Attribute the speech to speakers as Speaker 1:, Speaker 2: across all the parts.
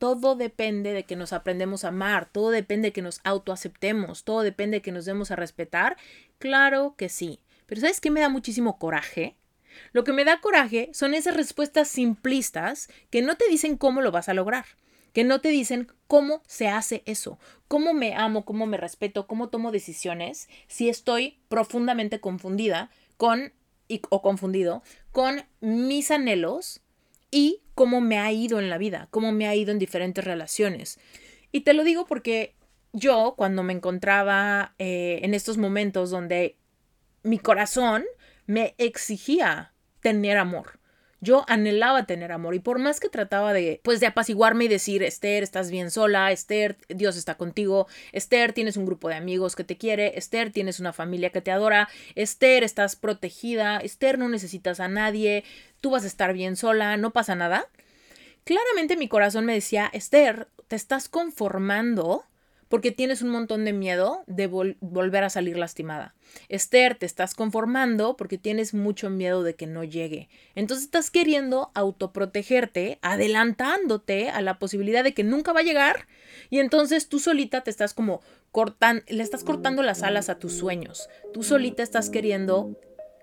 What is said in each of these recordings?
Speaker 1: todo depende de que nos aprendemos a amar, todo depende de que nos autoaceptemos, todo depende de que nos demos a respetar. Claro que sí. Pero ¿sabes qué me da muchísimo coraje? Lo que me da coraje son esas respuestas simplistas que no te dicen cómo lo vas a lograr, que no te dicen cómo se hace eso, cómo me amo, cómo me respeto, cómo tomo decisiones si estoy profundamente confundida con o confundido con mis anhelos y cómo me ha ido en la vida, cómo me ha ido en diferentes relaciones. Y te lo digo porque yo, cuando me encontraba eh, en estos momentos donde mi corazón me exigía tener amor, yo anhelaba tener amor y por más que trataba de, pues, de apaciguarme y decir, Esther, estás bien sola, Esther, Dios está contigo, Esther, tienes un grupo de amigos que te quiere, Esther, tienes una familia que te adora, Esther, estás protegida, Esther, no necesitas a nadie, tú vas a estar bien sola, no pasa nada. Claramente mi corazón me decía, Esther, te estás conformando porque tienes un montón de miedo de volver a salir lastimada. Esther, te estás conformando porque tienes mucho miedo de que no llegue. Entonces estás queriendo autoprotegerte, adelantándote a la posibilidad de que nunca va a llegar y entonces tú solita te estás como cortando, le estás cortando las alas a tus sueños. Tú solita estás queriendo,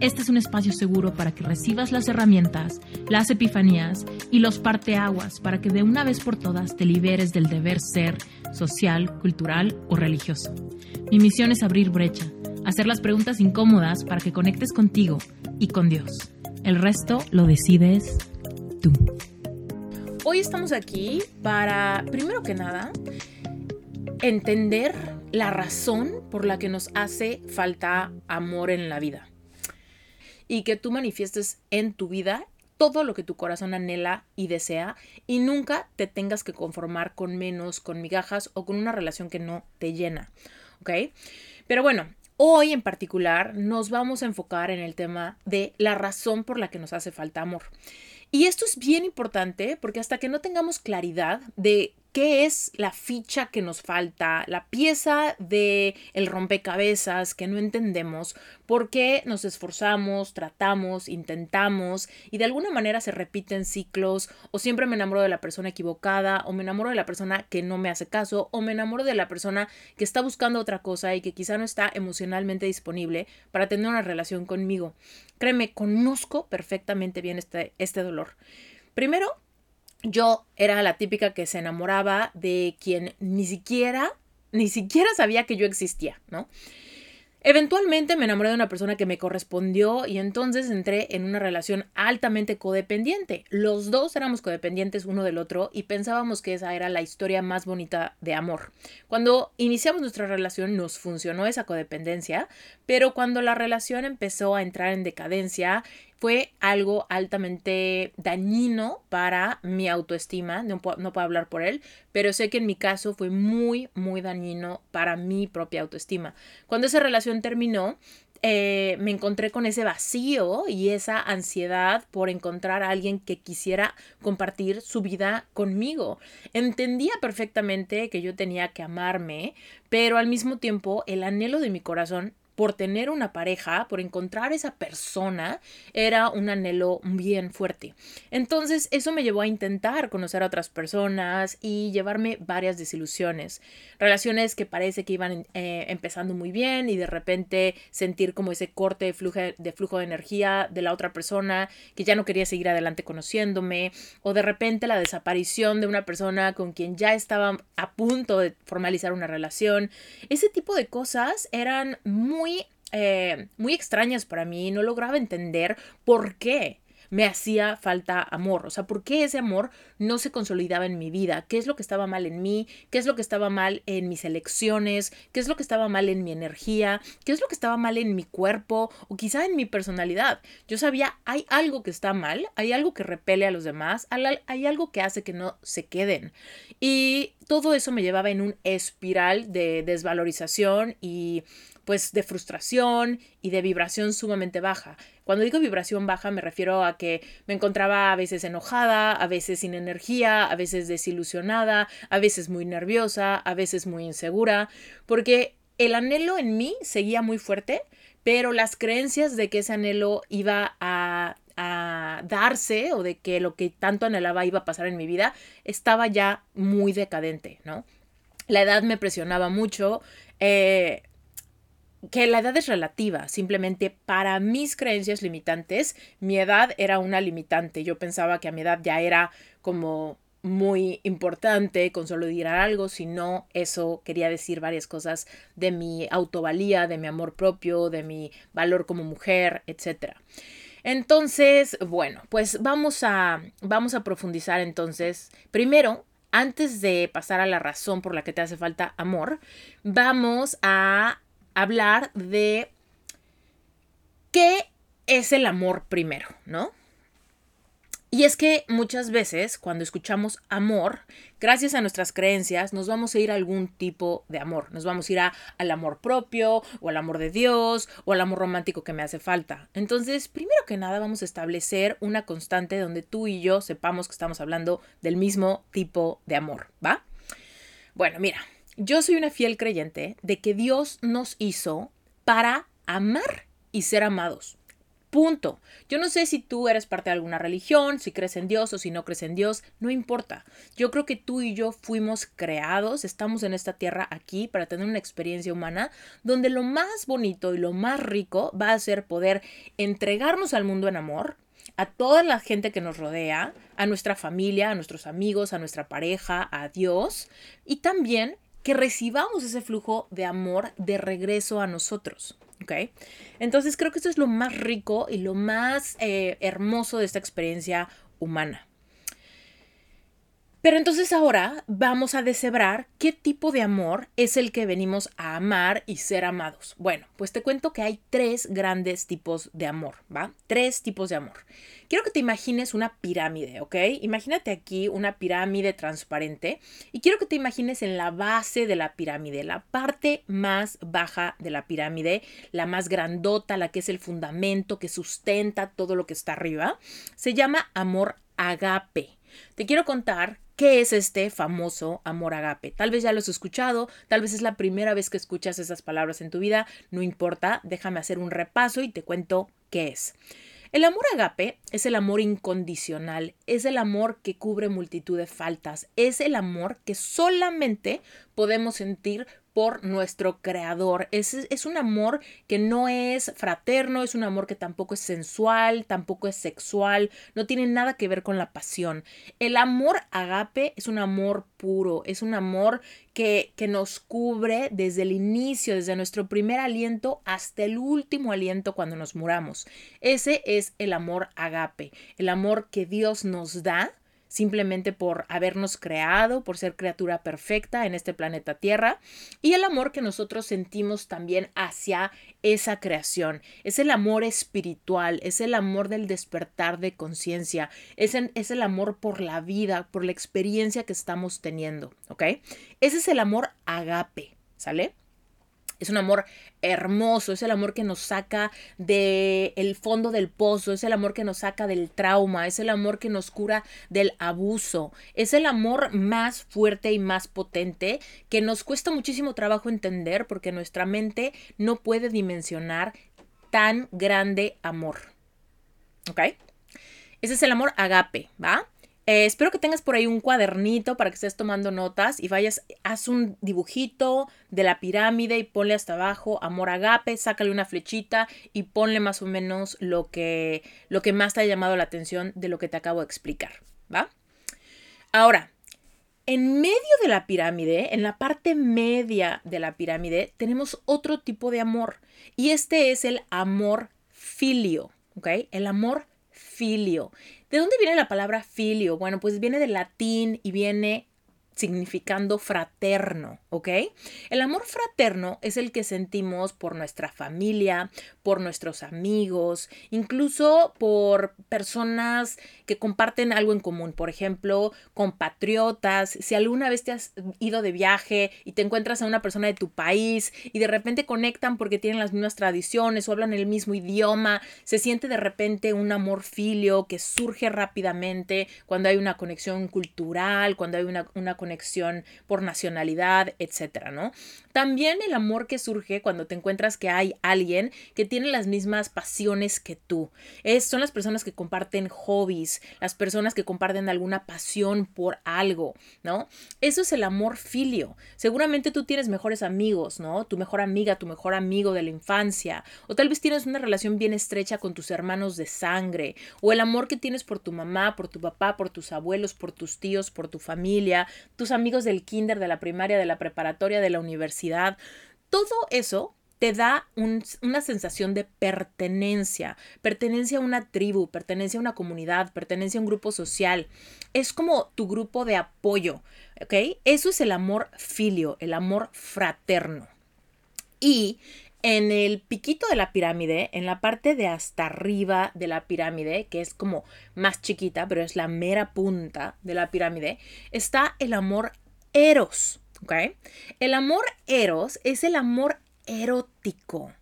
Speaker 2: este es un espacio seguro para que recibas las herramientas, las epifanías y los parteaguas para que de una vez por todas te liberes del deber ser social, cultural o religioso. Mi misión es abrir brecha, hacer las preguntas incómodas para que conectes contigo y con Dios. El resto lo decides tú.
Speaker 1: Hoy estamos aquí para, primero que nada, entender la razón por la que nos hace falta amor en la vida y que tú manifiestes en tu vida todo lo que tu corazón anhela y desea y nunca te tengas que conformar con menos, con migajas o con una relación que no te llena. ¿Ok? Pero bueno, hoy en particular nos vamos a enfocar en el tema de la razón por la que nos hace falta amor. Y esto es bien importante porque hasta que no tengamos claridad de qué es la ficha que nos falta, la pieza de el rompecabezas que no entendemos, por qué nos esforzamos, tratamos, intentamos y de alguna manera se repiten ciclos o siempre me enamoro de la persona equivocada o me enamoro de la persona que no me hace caso o me enamoro de la persona que está buscando otra cosa y que quizá no está emocionalmente disponible para tener una relación conmigo. Créeme, conozco perfectamente bien este, este dolor. Primero, yo era la típica que se enamoraba de quien ni siquiera, ni siquiera sabía que yo existía, ¿no? Eventualmente me enamoré de una persona que me correspondió y entonces entré en una relación altamente codependiente. Los dos éramos codependientes uno del otro y pensábamos que esa era la historia más bonita de amor. Cuando iniciamos nuestra relación nos funcionó esa codependencia, pero cuando la relación empezó a entrar en decadencia fue algo altamente dañino para mi autoestima, no puedo, no puedo hablar por él, pero sé que en mi caso fue muy, muy dañino para mi propia autoestima. Cuando esa relación terminó, eh, me encontré con ese vacío y esa ansiedad por encontrar a alguien que quisiera compartir su vida conmigo. Entendía perfectamente que yo tenía que amarme, pero al mismo tiempo el anhelo de mi corazón por tener una pareja, por encontrar esa persona, era un anhelo bien fuerte. Entonces eso me llevó a intentar conocer a otras personas y llevarme varias desilusiones. Relaciones que parece que iban eh, empezando muy bien y de repente sentir como ese corte de flujo, de flujo de energía de la otra persona que ya no quería seguir adelante conociéndome o de repente la desaparición de una persona con quien ya estaba a punto de formalizar una relación. Ese tipo de cosas eran muy eh, muy, extrañas para mí, no lograba entender por qué me hacía falta amor, o sea, por qué ese amor no se consolidaba en mi vida, qué es lo que estaba mal en mí, qué es lo que estaba mal en mis elecciones, qué es lo que estaba mal en mi energía, qué es lo que estaba mal en mi cuerpo o quizá en mi personalidad. Yo sabía, hay algo que está mal, hay algo que repele a los demás, hay algo que hace que no se queden. Y todo eso me llevaba en un espiral de desvalorización y pues de frustración y de vibración sumamente baja. Cuando digo vibración baja me refiero a que me encontraba a veces enojada, a veces sin energía, a veces desilusionada, a veces muy nerviosa, a veces muy insegura, porque el anhelo en mí seguía muy fuerte, pero las creencias de que ese anhelo iba a, darse o de que lo que tanto anhelaba iba a pasar en mi vida estaba ya muy decadente, ¿no? La edad me presionaba mucho. Eh, que la edad es relativa, simplemente para mis creencias limitantes, mi edad era una limitante. Yo pensaba que a mi edad ya era como muy importante con solo decir algo, sino eso quería decir varias cosas de mi autovalía, de mi amor propio, de mi valor como mujer, etc. Entonces, bueno, pues vamos a, vamos a profundizar entonces. Primero, antes de pasar a la razón por la que te hace falta amor, vamos a hablar de qué es el amor primero, ¿no? Y es que muchas veces cuando escuchamos amor, gracias a nuestras creencias, nos vamos a ir a algún tipo de amor. Nos vamos a ir a, al amor propio o al amor de Dios o al amor romántico que me hace falta. Entonces, primero que nada, vamos a establecer una constante donde tú y yo sepamos que estamos hablando del mismo tipo de amor, ¿va? Bueno, mira, yo soy una fiel creyente de que Dios nos hizo para amar y ser amados. Punto. Yo no sé si tú eres parte de alguna religión, si crees en Dios o si no crees en Dios, no importa. Yo creo que tú y yo fuimos creados, estamos en esta tierra aquí para tener una experiencia humana donde lo más bonito y lo más rico va a ser poder entregarnos al mundo en amor, a toda la gente que nos rodea, a nuestra familia, a nuestros amigos, a nuestra pareja, a Dios y también que recibamos ese flujo de amor de regreso a nosotros. ¿ok? Entonces creo que esto es lo más rico y lo más eh, hermoso de esta experiencia humana. Pero entonces ahora vamos a deshebrar qué tipo de amor es el que venimos a amar y ser amados. Bueno, pues te cuento que hay tres grandes tipos de amor, ¿va? Tres tipos de amor. Quiero que te imagines una pirámide, ¿ok? Imagínate aquí una pirámide transparente y quiero que te imagines en la base de la pirámide, la parte más baja de la pirámide, la más grandota, la que es el fundamento que sustenta todo lo que está arriba. Se llama amor agape. Te quiero contar qué es este famoso amor agape. Tal vez ya lo has escuchado, tal vez es la primera vez que escuchas esas palabras en tu vida, no importa, déjame hacer un repaso y te cuento qué es. El amor agape es el amor incondicional, es el amor que cubre multitud de faltas, es el amor que solamente podemos sentir por nuestro creador. Es, es, un amor que no es fraterno, es un amor que tampoco es sensual, tampoco es sexual, no tiene nada que ver con la pasión. El amor agape es un amor puro, es un amor que, que nos cubre desde el inicio, desde nuestro primer aliento hasta el último aliento cuando nos muramos. Ese es el amor agape, el amor que Dios nos da simplemente por habernos creado, por ser criatura perfecta en este planeta Tierra, y el amor que nosotros sentimos también hacia esa creación. Es el amor espiritual, es el amor del despertar de conciencia, es, es, el amor por la vida, por la experiencia que estamos teniendo, ¿ok? Ese es el amor agape, ¿sale? Es un amor hermoso, es el amor que nos saca del el fondo del pozo, es el amor que nos saca del trauma, es el amor que nos cura del abuso, es el amor más fuerte y más potente que nos cuesta muchísimo trabajo entender porque nuestra mente no puede dimensionar tan grande amor. ¿Ok? Ese es el amor agape, ¿va? Eh, espero que tengas por ahí un cuadernito para que estés tomando notas y vayas, haz un dibujito de la pirámide y ponle hasta abajo amor agape, sácale una flechita y ponle más o menos lo que, lo que más te ha llamado la atención de lo que te acabo de explicar, ¿va? Ahora, en medio de la pirámide, en la parte media de la pirámide, tenemos otro tipo de amor y este es el amor filio, ¿ok? El amor filio. ¿De dónde viene la palabra filio? Bueno, pues viene del latín y viene significando fraterno, ¿ok? El amor fraterno es el que sentimos por nuestra familia, por nuestros amigos, incluso por personas que comparten algo en común, por ejemplo, compatriotas, si alguna vez te has ido de viaje y te encuentras a una persona de tu país y de repente conectan porque tienen las mismas tradiciones o hablan el mismo idioma, se siente de repente un amor filio que surge rápidamente cuando hay una conexión cultural, cuando hay una, una conexión por nacionalidad, etcétera, ¿no? También el amor que surge cuando te encuentras que hay alguien que tiene las mismas pasiones que tú. Es, son las personas que comparten hobbies, las personas que comparten alguna pasión por algo, ¿no? Eso es el amor filio. Seguramente tú tienes mejores amigos, ¿no? Tu mejor amiga, tu mejor amigo de la infancia, o tal vez tienes una relación bien estrecha con tus hermanos de sangre, o el amor que tienes por tu mamá, por tu papá, por tus abuelos, por tus tíos, por tu familia, tus amigos del kinder, de la primaria, de la preparatoria, de la universidad todo eso te da una sensación de pertenencia, pertenencia a una tribu, pertenencia a una comunidad, pertenencia a un grupo social. Es como tu grupo de apoyo, ¿ok? Eso es el amor filio, el amor fraterno. Y en el piquito de la pirámide, en la parte de hasta arriba de la pirámide, que es como más chiquita, pero es la mera punta de la pirámide, está el amor eros. El amor eros es el amor erótico.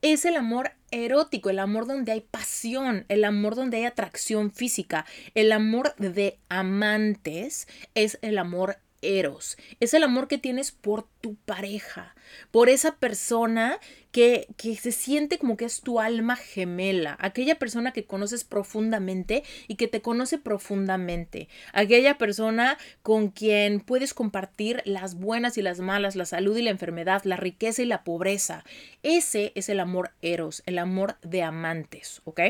Speaker 1: Es el amor erótico, el amor donde hay pasión, el amor donde hay atracción física, el amor de amantes es el amor eros, es el amor que tienes por tu pareja, por esa persona que, que, se siente como que es tu alma gemela, aquella persona que conoces profundamente y que te conoce profundamente, aquella persona con quien puedes compartir las buenas y las malas, la salud y la enfermedad, la riqueza y la pobreza. Ese es el amor eros, el amor de amantes, ¿ok?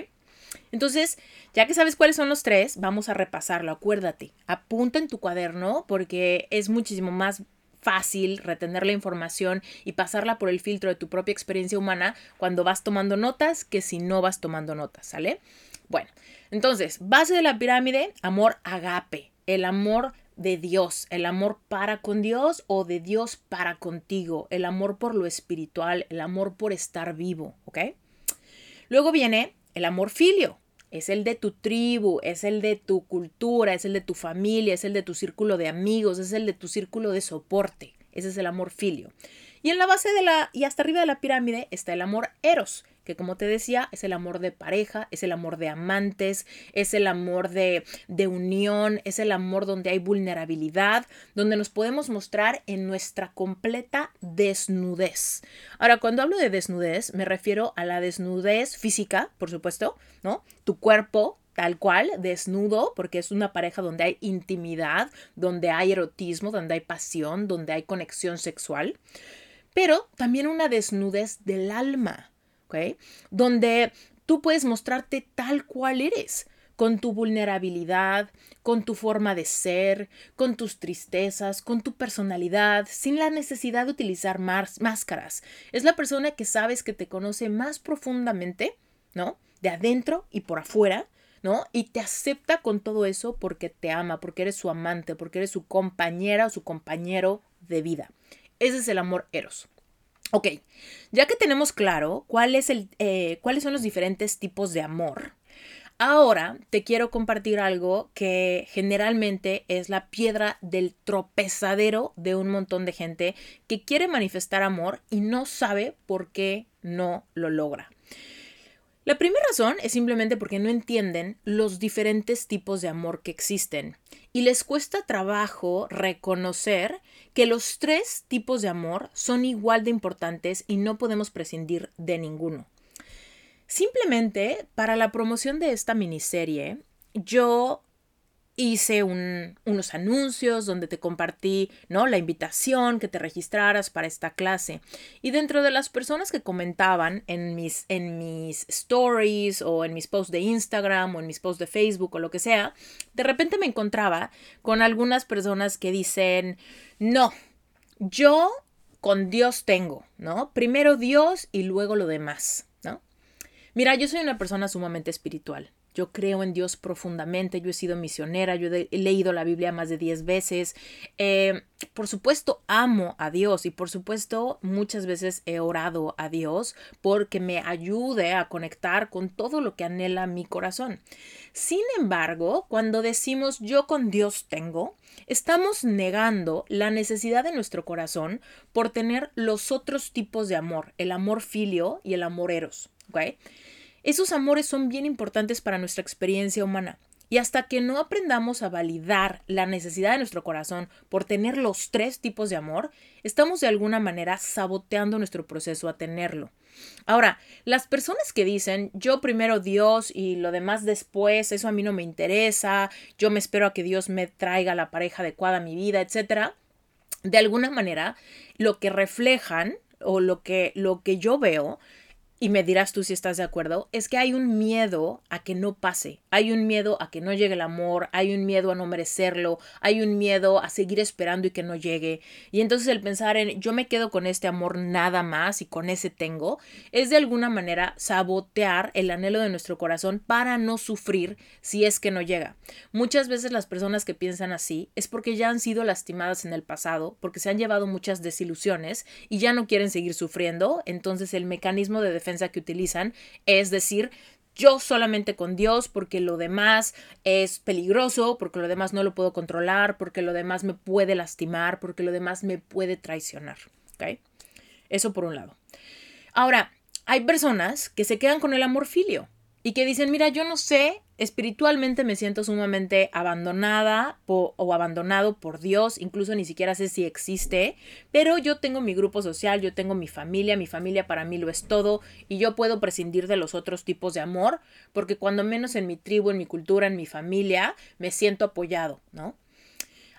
Speaker 1: Entonces, ya que sabes cuáles son los tres, vamos a repasarlo. Acuérdate, apunta en tu cuaderno porque es muchísimo más fácil retener la información y pasarla por el filtro de tu propia experiencia humana cuando vas tomando notas que si no vas tomando notas, ¿sale? Bueno, entonces, base de la pirámide, amor agape, el amor de Dios, el amor para con Dios o de Dios para contigo, el amor por lo espiritual, el amor por estar vivo, ¿ok? Luego viene el amor filio es el de tu tribu, es el de tu cultura, es el de tu familia, es el de tu círculo de amigos, es el de tu círculo de soporte. Ese es el amor filio. Y en la base de la y hasta arriba de la pirámide está el amor eros, que como te decía, es el amor de pareja, es el amor de amantes, es el amor de, de unión, es el amor donde hay vulnerabilidad, donde nos podemos mostrar en nuestra completa desnudez. Ahora, cuando hablo de desnudez, me refiero a la desnudez física, por supuesto, ¿no? Tu cuerpo, tal cual, desnudo, porque es una pareja donde hay intimidad, donde hay erotismo, donde hay pasión, donde hay conexión sexual, pero también una desnudez del alma, donde tú puedes mostrarte tal cual eres, con tu vulnerabilidad, con tu forma de ser, con tus tristezas, con tu personalidad, sin la necesidad de utilizar máscaras. Es la persona que sabes que te conoce más profundamente, ¿no? De adentro y por afuera, ¿no? Y te acepta con todo eso porque te ama, porque eres su amante, porque eres su compañera o su compañero de vida. Ese es el amor eros. Ok, ya que tenemos claro cuál es el, eh, cuáles son los diferentes tipos de amor, ahora te quiero compartir algo que generalmente es la piedra del tropezadero de un montón de gente que quiere manifestar amor y no sabe por qué no lo logra. La primera razón es simplemente porque no entienden los diferentes tipos de amor que existen y les cuesta trabajo reconocer que los tres tipos de amor son igual de importantes y no podemos prescindir de ninguno. Simplemente para la promoción de esta miniserie, yo hice unos anuncios donde te compartí ¿no? la invitación que te registraras para esta clase. Y dentro de las personas que comentaban en mis, en mis stories o en mis posts de Instagram o en mis posts de Facebook o lo que sea, de repente me encontraba con algunas personas que dicen, no, yo con Dios tengo, ¿no? Primero Dios y luego lo demás, ¿no? Mira, yo soy una persona sumamente espiritual yo creo en Dios profundamente, yo he sido misionera, yo he leído la Biblia más de 10 veces. Eh, por supuesto, amo a Dios y por supuesto muchas veces he orado a Dios porque me ayude a conectar con todo lo que anhela mi corazón. Sin embargo, cuando decimos yo con Dios tengo, estamos negando la necesidad de nuestro corazón por tener los otros tipos de amor, el amor filio y el amor eros. ¿okay? Esos amores son bien importantes para nuestra experiencia humana. Y hasta que no aprendamos a validar la necesidad de nuestro corazón por tener los tres tipos de amor, estamos de alguna manera saboteando nuestro proceso a tenerlo. Ahora, las personas que dicen yo primero Dios y lo demás después, eso a mí no me interesa, yo me espero a que Dios me traiga la pareja adecuada a mi vida, etcétera, de alguna manera lo que reflejan o lo que, lo que yo veo y me dirás tú si estás de acuerdo, es que hay un miedo a que no pase, hay un miedo a que no llegue el amor, hay un miedo a no merecerlo, hay un miedo a seguir esperando y que no llegue. Y entonces el pensar en yo me quedo con este amor nada más y con ese tengo, es de alguna manera sabotear el anhelo de nuestro corazón para no sufrir si es que no llega. Muchas veces las personas que piensan así es porque ya han sido lastimadas en el pasado, porque se han llevado muchas desilusiones y ya no quieren seguir sufriendo, entonces el mecanismo de defensa que utilizan es decir, yo solamente con Dios porque lo demás es peligroso, porque lo demás no lo puedo controlar, porque lo demás me puede lastimar, porque lo demás me puede traicionar. Eso por un lado. Ahora, hay personas que se quedan con el amor filio y que dicen, mira, yo no sé, espiritualmente me siento sumamente abandonada o abandonado por Dios, incluso ni siquiera sé si existe, pero yo tengo mi grupo social, yo tengo mi familia, mi familia para mí lo es todo y yo puedo prescindir de los otros tipos de amor, porque cuando menos en mi tribu, en mi cultura, en mi familia, me siento apoyado, ¿no?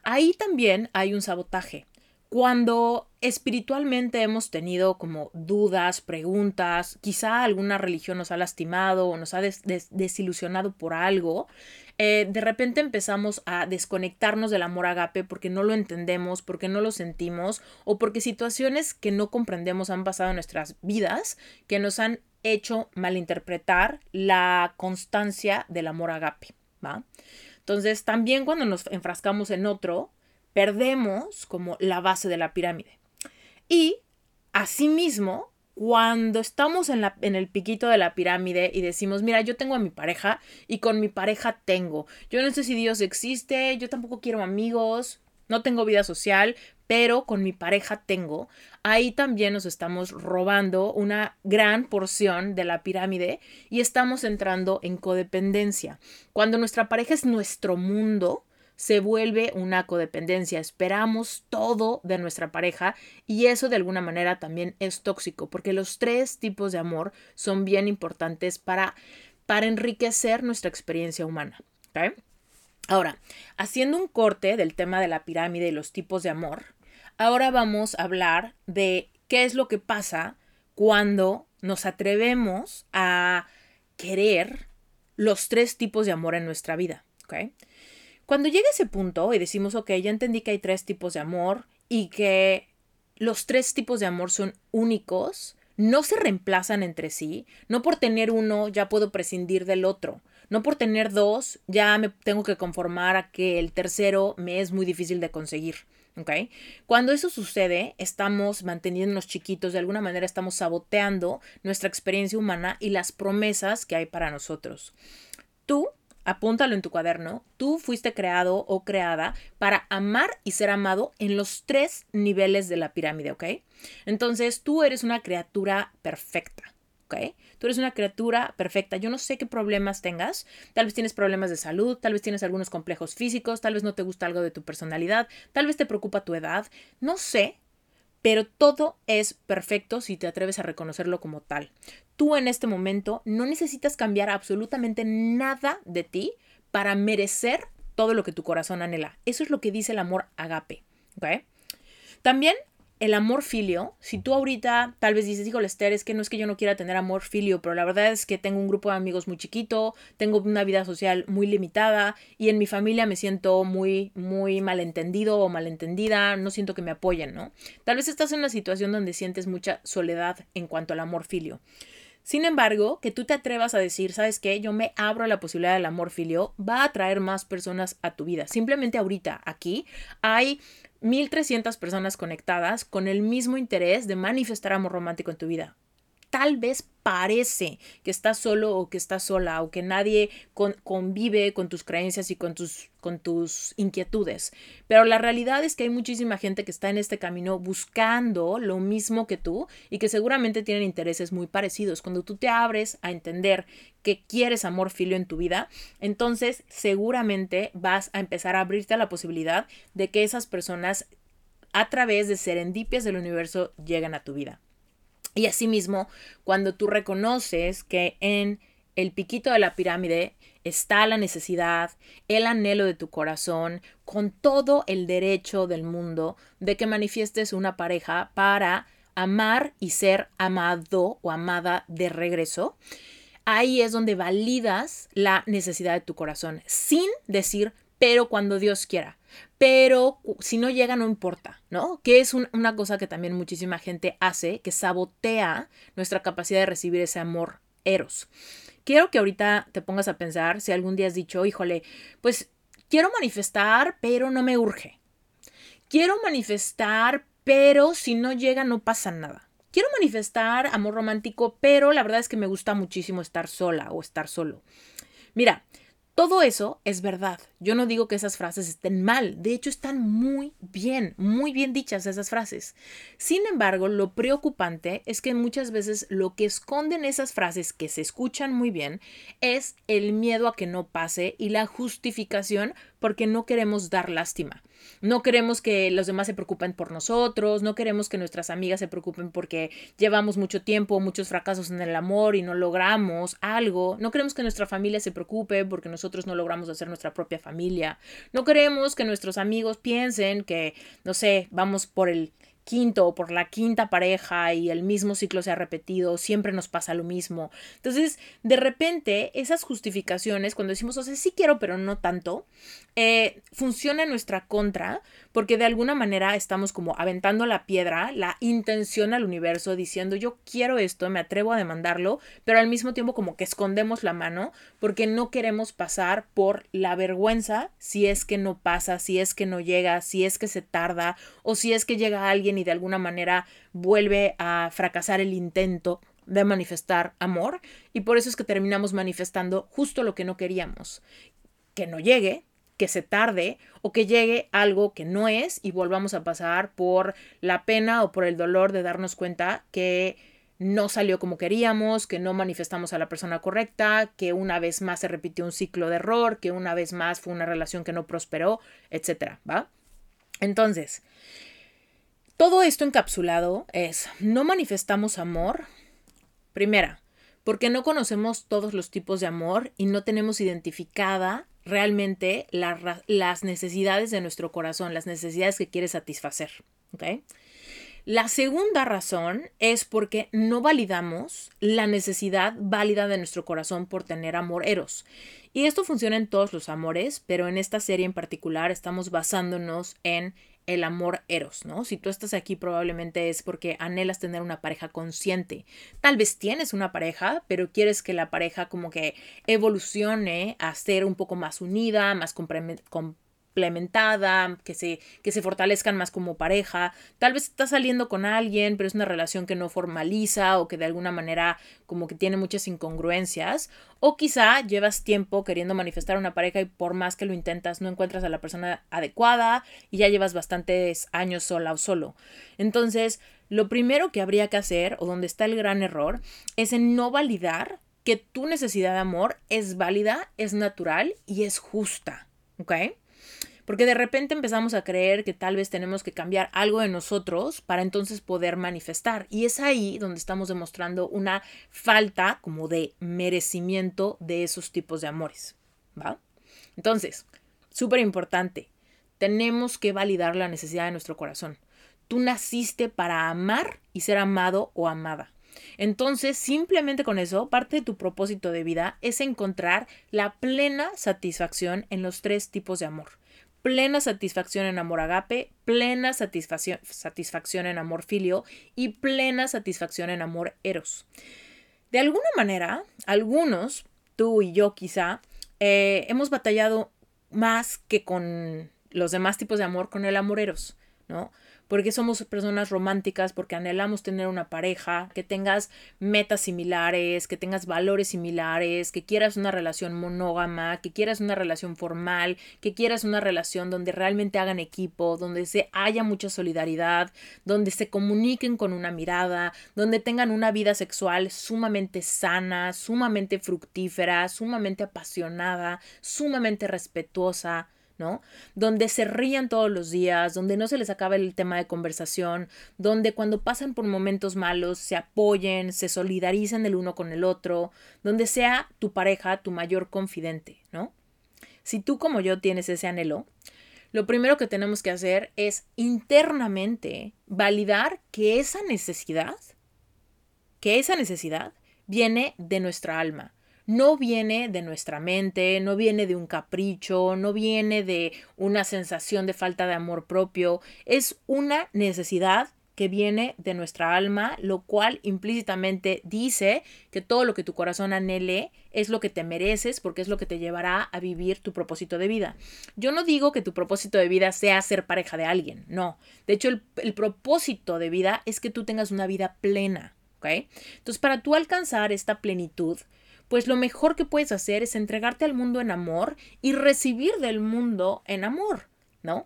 Speaker 1: Ahí también hay un sabotaje. Cuando espiritualmente hemos tenido como dudas, preguntas, quizá alguna religión nos ha lastimado o nos ha desilusionado por algo, eh, de repente empezamos a desconectarnos del amor agape porque no lo entendemos, porque no lo sentimos o porque situaciones que no comprendemos han pasado en nuestras vidas que nos han hecho malinterpretar la constancia del amor agape, ¿va? Entonces, también cuando nos enfrascamos en otro, perdemos como la base de la pirámide. Y asimismo, cuando estamos en, la, en el piquito de la pirámide y decimos, mira, yo tengo a mi pareja y con mi pareja tengo, yo no sé si Dios existe, yo tampoco quiero amigos, no tengo vida social, pero con mi pareja tengo, ahí también nos estamos robando una gran porción de la pirámide y estamos entrando en codependencia. Cuando nuestra pareja es nuestro mundo, se vuelve una codependencia. Esperamos todo de nuestra pareja y eso de alguna manera también es tóxico porque los tres tipos de amor son bien importantes para, para enriquecer nuestra experiencia humana. Ahora, haciendo un corte del tema de la pirámide y los tipos de amor, ahora vamos a hablar de qué es lo que pasa cuando nos atrevemos a querer los tres tipos de amor en nuestra vida. ¿okay? Cuando llega ese punto y decimos, ok, ya entendí que hay tres tipos de amor y que los tres tipos de amor son únicos, no se reemplazan entre sí, no por tener uno ya puedo prescindir del otro, no por tener dos ya me tengo que conformar a que el tercero me es muy difícil de conseguir. ¿ok? Cuando eso sucede, estamos manteniéndonos chiquitos, de alguna manera estamos saboteando nuestra experiencia humana y las promesas que hay para nosotros. Tú apúntalo en tu cuaderno, tú fuiste creado o creada para amar y ser amado en los tres niveles de la pirámide, ¿ok? Entonces tú eres una criatura perfecta. ¿ok? Tú eres una criatura perfecta. Yo no sé qué problemas tengas. Tal vez tienes problemas de salud, tal vez tienes algunos complejos físicos, tal vez no te gusta algo de tu personalidad, tal vez te preocupa tu edad. No sé, pero todo es perfecto si te atreves a reconocerlo como tal. Tú en este momento no necesitas cambiar absolutamente nada de ti para merecer todo lo que tu corazón anhela. Eso es lo que dice el amor agape. También el amor filio, si tú ahorita tal vez dices, híjole, Esther, es que no es que yo no quiera tener amor filio, pero la verdad es que tengo un grupo de amigos muy chiquito, tengo una vida social muy limitada y en mi familia me siento muy, muy malentendido o malentendida, no siento que me apoyen, ¿no? Tal vez estás en una situación donde sientes mucha soledad en cuanto al amor filio. Sin embargo, que tú te atrevas a decir, ¿sabes qué? Yo me abro a la posibilidad del amor filio, va a atraer más personas a tu vida. Simplemente ahorita, aquí, hay 1300 personas conectadas con el mismo interés de manifestar amor romántico en tu vida tal vez parece que estás solo o que estás sola o que nadie convive con tus creencias y con tus, con tus inquietudes. Pero la realidad es que hay muchísima gente que está en este camino buscando lo mismo que tú y que seguramente tienen intereses muy parecidos. Cuando tú te abres a entender que quieres amor filio en tu vida, entonces seguramente vas a empezar a abrirte a la posibilidad de que esas personas a través de serendipias del universo lleguen a tu vida. Y asimismo, cuando tú reconoces que en el piquito de la pirámide está la necesidad, el anhelo de tu corazón, con todo el derecho del mundo de que manifiestes una pareja para amar y ser amado o amada de regreso, ahí es donde validas la necesidad de tu corazón, sin decir, pero cuando Dios quiera. Pero si no llega, no importa, ¿no? Que es una cosa que también muchísima gente hace, que sabotea nuestra capacidad de recibir ese amor eros. Quiero que ahorita te pongas a pensar si algún día has dicho, híjole, pues quiero manifestar, pero no me urge. Quiero manifestar, pero si no llega, no pasa nada. Quiero manifestar amor romántico, pero la verdad es que me gusta muchísimo estar sola o estar solo. Mira, todo eso es verdad. Yo no digo que esas frases estén mal, de hecho están muy bien, muy bien dichas esas frases. Sin embargo, lo preocupante es que muchas veces lo que esconden esas frases que se escuchan muy bien es el miedo a que no pase y la justificación porque no queremos dar lástima. No queremos que los demás se preocupen por nosotros, no queremos que nuestras amigas se preocupen porque llevamos mucho tiempo, muchos fracasos en el amor y no logramos algo. No queremos que nuestra familia se preocupe porque nosotros no logramos hacer nuestra propia familia. No queremos que nuestros amigos piensen que, no sé, vamos por el quinto o por la quinta pareja y el mismo ciclo se ha repetido, siempre nos pasa lo mismo. Entonces, de repente, esas justificaciones, cuando decimos, o sea, sí quiero, pero no tanto, eh, funciona en nuestra contra, porque de alguna manera estamos como aventando la piedra, la intención al universo, diciendo, yo quiero esto, me atrevo a demandarlo, pero al mismo tiempo como que escondemos la mano, porque no queremos pasar por la vergüenza si es que no pasa, si es que no llega, si es que se tarda, o si es que llega alguien y de alguna manera vuelve a fracasar el intento de manifestar amor. Y por eso es que terminamos manifestando justo lo que no queríamos, que no llegue, que se tarde o que llegue algo que no es y volvamos a pasar por la pena o por el dolor de darnos cuenta que no salió como queríamos, que no manifestamos a la persona correcta, que una vez más se repitió un ciclo de error, que una vez más fue una relación que no prosperó, etcétera, ¿va? Entonces, todo esto encapsulado es, no manifestamos amor. Primera, porque no conocemos todos los tipos de amor y no tenemos identificada realmente las necesidades de nuestro corazón, las necesidades que quiere satisfacer. La segunda razón es porque no validamos la necesidad válida de nuestro corazón por tener amor eros. Y esto funciona en todos los amores, pero en esta serie en particular estamos basándonos en el amor eros, ¿no? Si tú estás aquí probablemente es porque anhelas tener una pareja consciente. Tal vez tienes una pareja, pero quieres que la pareja como que evolucione a ser un poco más unida, más complementada, que se, que se fortalezcan más como pareja. Tal vez estás saliendo con alguien, pero es una relación que no formaliza o que de alguna manera como que tiene muchas incongruencias. O quizá llevas tiempo queriendo manifestar una pareja y por más que lo intentas no encuentras a la persona adecuada y ya llevas bastantes años sola o solo. Entonces, lo primero que habría que hacer, o donde está el gran error, es en no validar que tu necesidad de amor es válida, es natural y es justa. ¿Ok? Porque de repente empezamos a creer que tal vez tenemos que cambiar algo de nosotros para entonces poder manifestar. Y es ahí donde estamos demostrando una falta como de merecimiento de esos tipos de amores. ¿Va? Entonces, súper importante, tenemos que validar la necesidad de nuestro corazón. Tú naciste para amar y ser amado o amada. Entonces, simplemente con eso, parte de tu propósito de vida es encontrar la plena satisfacción en los tres tipos de amor plena satisfacción en amor agape, plena satisfacción, en amor filio y plena satisfacción en amor eros. De alguna manera, algunos, tú y yo quizá, eh, hemos batallado más que con los demás tipos de amor, con el amoreros, ¿no? Porque somos personas románticas, porque anhelamos tener una pareja, que tengas metas similares, que tengas valores similares, que quieras una relación monógama, que quieras una relación formal, que quieras una relación donde realmente hagan equipo, donde se haya mucha solidaridad, donde se comuniquen con una mirada, donde tengan una vida sexual sumamente sana, sumamente fructífera, sumamente apasionada, sumamente respetuosa. Donde se rían todos los días, donde no se les acaba el tema de conversación, donde cuando pasan por momentos malos se apoyen, se solidaricen el uno con el otro, donde sea tu pareja tu mayor confidente, ¿no? Si tú como yo tienes ese anhelo, lo primero que tenemos que hacer es internamente validar que esa necesidad, que esa necesidad viene de nuestra alma, no viene de nuestra mente, no viene de un capricho, no viene de una sensación de falta de amor propio, es una necesidad que viene de nuestra alma, lo cual implícitamente dice que todo lo que tu corazón anhele es lo que te mereces porque es lo que te llevará a vivir tu propósito de vida. Yo no digo que tu propósito de vida sea ser pareja de alguien, no. De hecho, el, el propósito de vida es que tú tengas una vida plena, ¿ok? Entonces, para tú alcanzar esta plenitud, pues lo mejor que puedes hacer es entregarte al mundo en amor y recibir del mundo en amor, ¿no?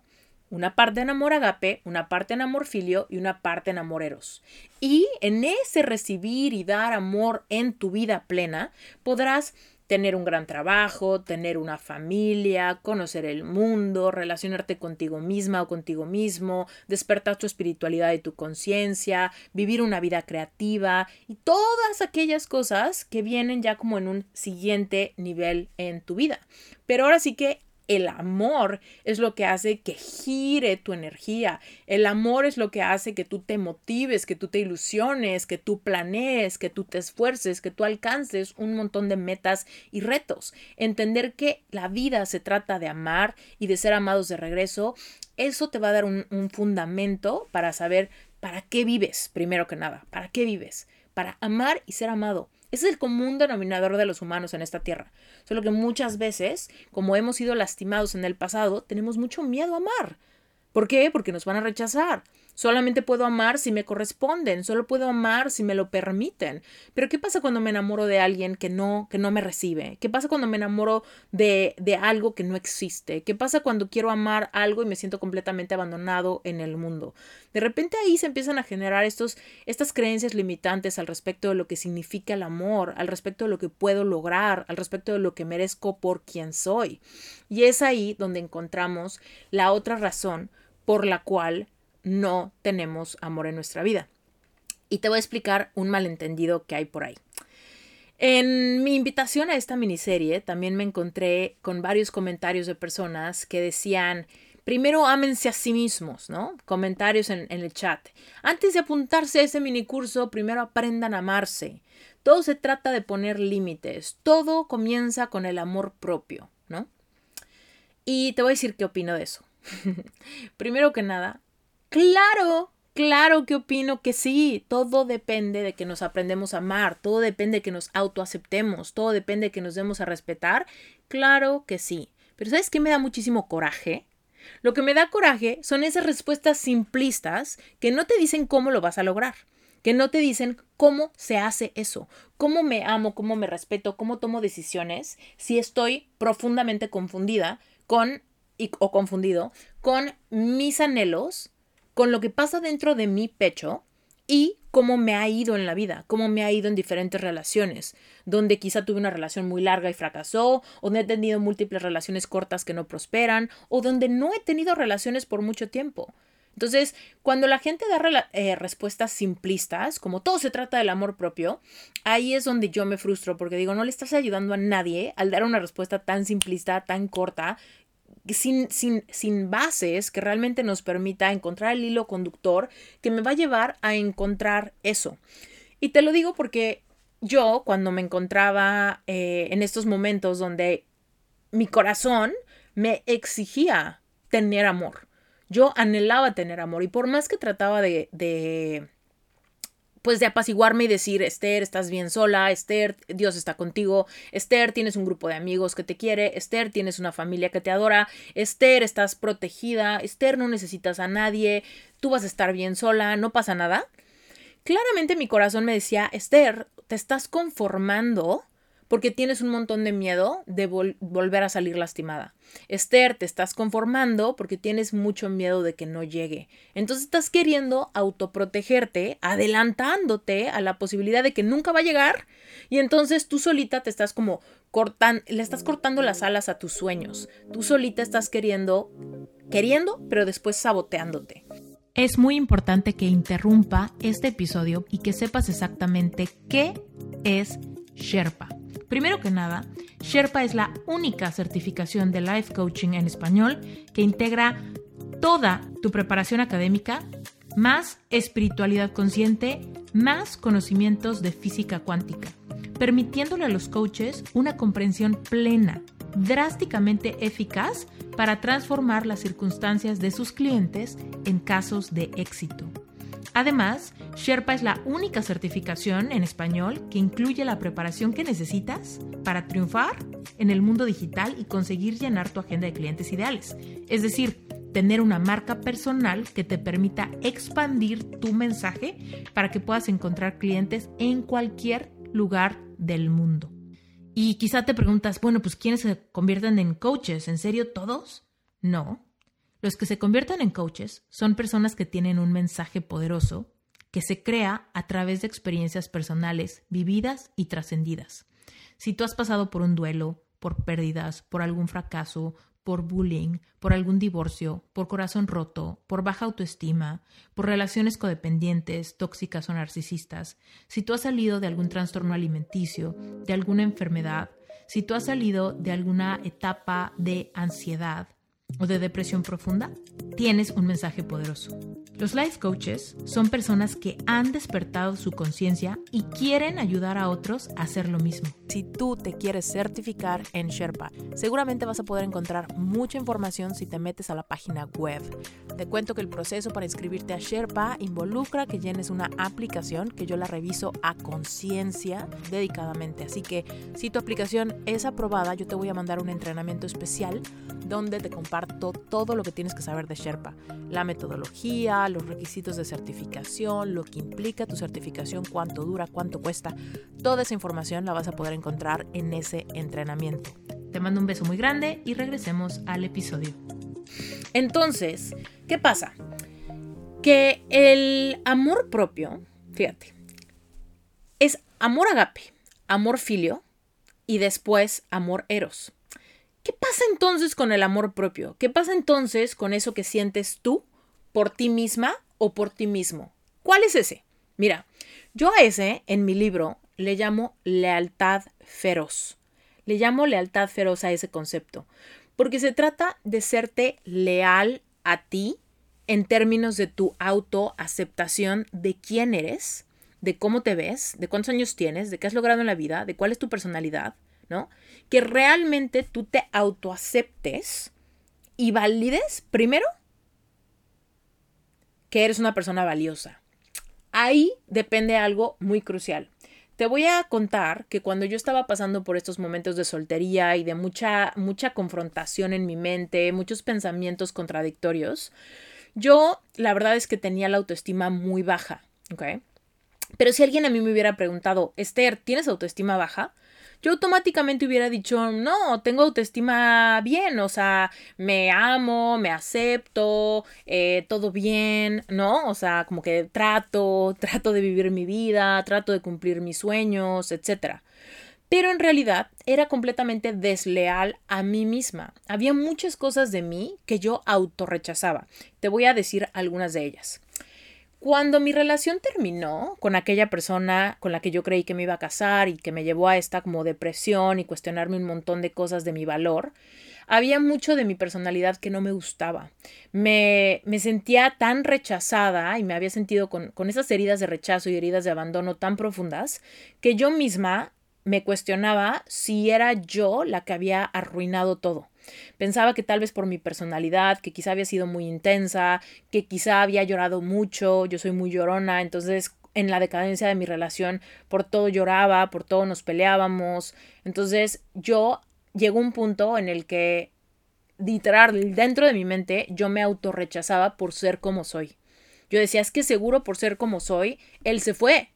Speaker 1: Una parte en amor agape, una parte en amor filio y una parte en amoreros. Y en ese recibir y dar amor en tu vida plena, podrás tener un gran trabajo, tener una familia, conocer el mundo, relacionarte contigo misma o contigo mismo, despertar tu espiritualidad y tu conciencia, vivir una vida creativa y todas aquellas cosas que vienen ya como en un siguiente nivel en tu vida. Pero ahora sí que el amor es lo que hace que gire tu energía. El amor es lo que hace que tú te motives, que tú te ilusiones, que tú planees, que tú te esfuerces, que tú alcances un montón de metas y retos. Entender que la vida se trata de amar y de ser amados de regreso, eso te va a dar un, un fundamento para saber para qué vives, primero que nada, para qué vives, para amar y ser amado. Ese es el común denominador de los humanos en esta tierra. Solo que muchas veces, como hemos sido lastimados en el pasado, tenemos mucho miedo a amar. ¿Por qué? Porque nos van a rechazar. Solamente puedo amar si me corresponden, solo puedo amar si me lo permiten. Pero ¿qué pasa cuando me enamoro de alguien que no, que no me recibe? ¿Qué pasa cuando me enamoro de, de algo que no existe? ¿Qué pasa cuando quiero amar algo y me siento completamente abandonado en el mundo? De repente ahí se empiezan a generar estos, estas creencias limitantes al respecto de lo que significa el amor, al respecto de lo que puedo lograr, al respecto de lo que merezco por quien soy. Y es ahí donde encontramos la otra razón por la cual no tenemos amor en nuestra vida. Y te voy a explicar un malentendido que hay por ahí. En mi invitación a esta miniserie también me encontré con varios comentarios de personas que decían, primero ámense a sí mismos, ¿no? Comentarios en, el chat. Antes de apuntarse a ese minicurso, primero aprendan a amarse. Todo se trata de poner límites. Todo comienza con el amor propio, ¿no? Y te voy a decir qué opino de eso. primero que nada, Claro, claro que opino que sí. Todo depende de que nos aprendemos a amar, todo depende de que nos autoaceptemos, todo depende de que nos demos a respetar. Claro que sí. Pero ¿sabes qué me da muchísimo coraje? Lo que me da coraje son esas respuestas simplistas que no te dicen cómo lo vas a lograr, que no te dicen cómo se hace eso, cómo me amo, cómo me respeto, cómo tomo decisiones si estoy profundamente confundida con o confundido con mis anhelos con lo que pasa dentro de mi pecho y cómo me ha ido en la vida, cómo me ha ido en diferentes relaciones, donde quizá tuve una relación muy larga y fracasó, o donde he tenido múltiples relaciones cortas que no prosperan, o donde no he tenido relaciones por mucho tiempo. Entonces, cuando la gente da eh, respuestas simplistas, como todo se trata del amor propio, ahí es donde yo me frustro porque digo, no le estás ayudando a nadie al dar una respuesta tan simplista, tan corta, sin, sin, bases que realmente nos permita encontrar el hilo conductor que me va a llevar a encontrar eso. Y te lo digo porque yo cuando me encontraba eh, en estos momentos donde mi corazón me exigía tener amor, yo anhelaba tener amor y por más que trataba de, de pues de apaciguarme y decir, Esther, estás bien sola, Esther, Dios está contigo, Esther, tienes un grupo de amigos que te quiere, Esther, tienes una familia que te adora, Esther, estás protegida, Esther, no necesitas a nadie, tú vas a estar bien sola, no pasa nada. Claramente mi corazón me decía, Esther, te estás conformando porque tienes un montón de miedo de volver a salir lastimada. Esther, te estás conformando porque tienes mucho miedo de que no llegue. Entonces estás queriendo autoprotegerte, adelantándote a la posibilidad de que nunca va a llegar y entonces tú solita te estás como cortando, le estás cortando las alas a tus sueños. Tú solita estás queriendo, queriendo, pero después saboteándote.
Speaker 2: Es muy importante que interrumpa este episodio y que sepas exactamente qué es Sherpa. Primero que nada, Sherpa es la única certificación de life coaching en español que integra toda tu preparación académica, más espiritualidad consciente, más conocimientos de física cuántica, permitiéndole a los coaches una comprensión plena, drásticamente eficaz para transformar las circunstancias de sus clientes en casos de éxito. Además, Sherpa es la única certificación en español que incluye la preparación que necesitas para triunfar en el mundo digital y conseguir llenar tu agenda de clientes ideales. Es decir, tener una marca personal que te permita expandir tu mensaje para que puedas encontrar clientes en cualquier lugar del mundo. Y quizá te preguntas, bueno, pues ¿quiénes se convierten en coaches? ¿En serio todos? No, los que se convierten en coaches son personas que tienen un mensaje poderoso que se crea a través de experiencias personales vividas y trascendidas. Si tú has pasado por un duelo, por pérdidas, por algún fracaso, por bullying, por algún divorcio, por corazón roto, por baja autoestima, por relaciones codependientes, tóxicas o narcisistas, si tú has salido de algún trastorno alimenticio, de alguna enfermedad, si tú has salido de alguna etapa de ansiedad, o de depresión profunda, tienes un mensaje poderoso. Los life coaches son personas que han despertado su conciencia y quieren ayudar a otros a hacer lo mismo.
Speaker 1: Si tú te quieres certificar en Sherpa, seguramente vas a poder encontrar mucha información si te metes a la página web. Te cuento que el proceso para inscribirte a Sherpa involucra que llenes una aplicación que yo la reviso a conciencia dedicadamente. Así que si tu aplicación es aprobada, yo te voy a mandar un entrenamiento especial donde te comparto todo lo que tienes que saber de Sherpa, la metodología, los requisitos de certificación, lo que implica tu certificación, cuánto dura, cuánto cuesta. Toda esa información la vas a poder encontrar en ese entrenamiento.
Speaker 2: Te mando un beso muy grande y regresemos al episodio.
Speaker 1: Entonces, ¿qué pasa? Que el amor propio, fíjate, es amor agape, amor filio y después amor eros. ¿Qué pasa entonces con el amor propio? ¿Qué pasa entonces con eso que sientes tú por ti misma o por ti mismo? ¿Cuál es ese? Mira, yo a ese en mi libro le llamo lealtad feroz. Le llamo lealtad feroz a ese concepto, porque se trata de serte leal a ti en términos de tu autoaceptación de quién eres, de cómo te ves, de cuántos años tienes, de qué has logrado en la vida, de cuál es tu personalidad, ¿no? Que realmente tú te autoaceptes y valides primero que eres una persona valiosa. Ahí depende algo muy crucial. Te voy a contar que cuando yo estaba pasando por estos momentos de soltería y de mucha, mucha confrontación en mi mente, muchos pensamientos contradictorios, yo la verdad es que tenía la autoestima muy baja, ¿ok? Pero si alguien a mí me hubiera preguntado, Esther, ¿tienes autoestima baja? Yo automáticamente hubiera dicho, no, tengo autoestima bien, o sea, me amo, me acepto, eh, todo bien, ¿no? O sea, como que trato, trato de vivir mi vida, trato de cumplir mis sueños, etc. Pero en realidad era completamente desleal a mí misma. Había muchas cosas de mí que yo autorrechazaba. Te voy a decir algunas de ellas. Cuando mi relación terminó con aquella persona con la que yo creí que me iba a casar y que me llevó a esta como depresión y cuestionarme un montón de cosas de mi valor, había mucho de mi personalidad que no me gustaba. Me, me sentía tan rechazada y me había sentido con, con esas heridas de rechazo y heridas de abandono tan profundas que yo misma me cuestionaba si era yo la que había arruinado todo. Pensaba que tal vez por mi personalidad, que quizá había sido muy intensa, que quizá había llorado mucho, yo soy muy llorona, entonces en la decadencia de mi relación, por todo lloraba, por todo nos peleábamos. Entonces yo llegó un punto en el que literal dentro de mi mente yo me autorrechazaba por ser como soy. Yo decía, es que seguro por ser como soy, él se fue.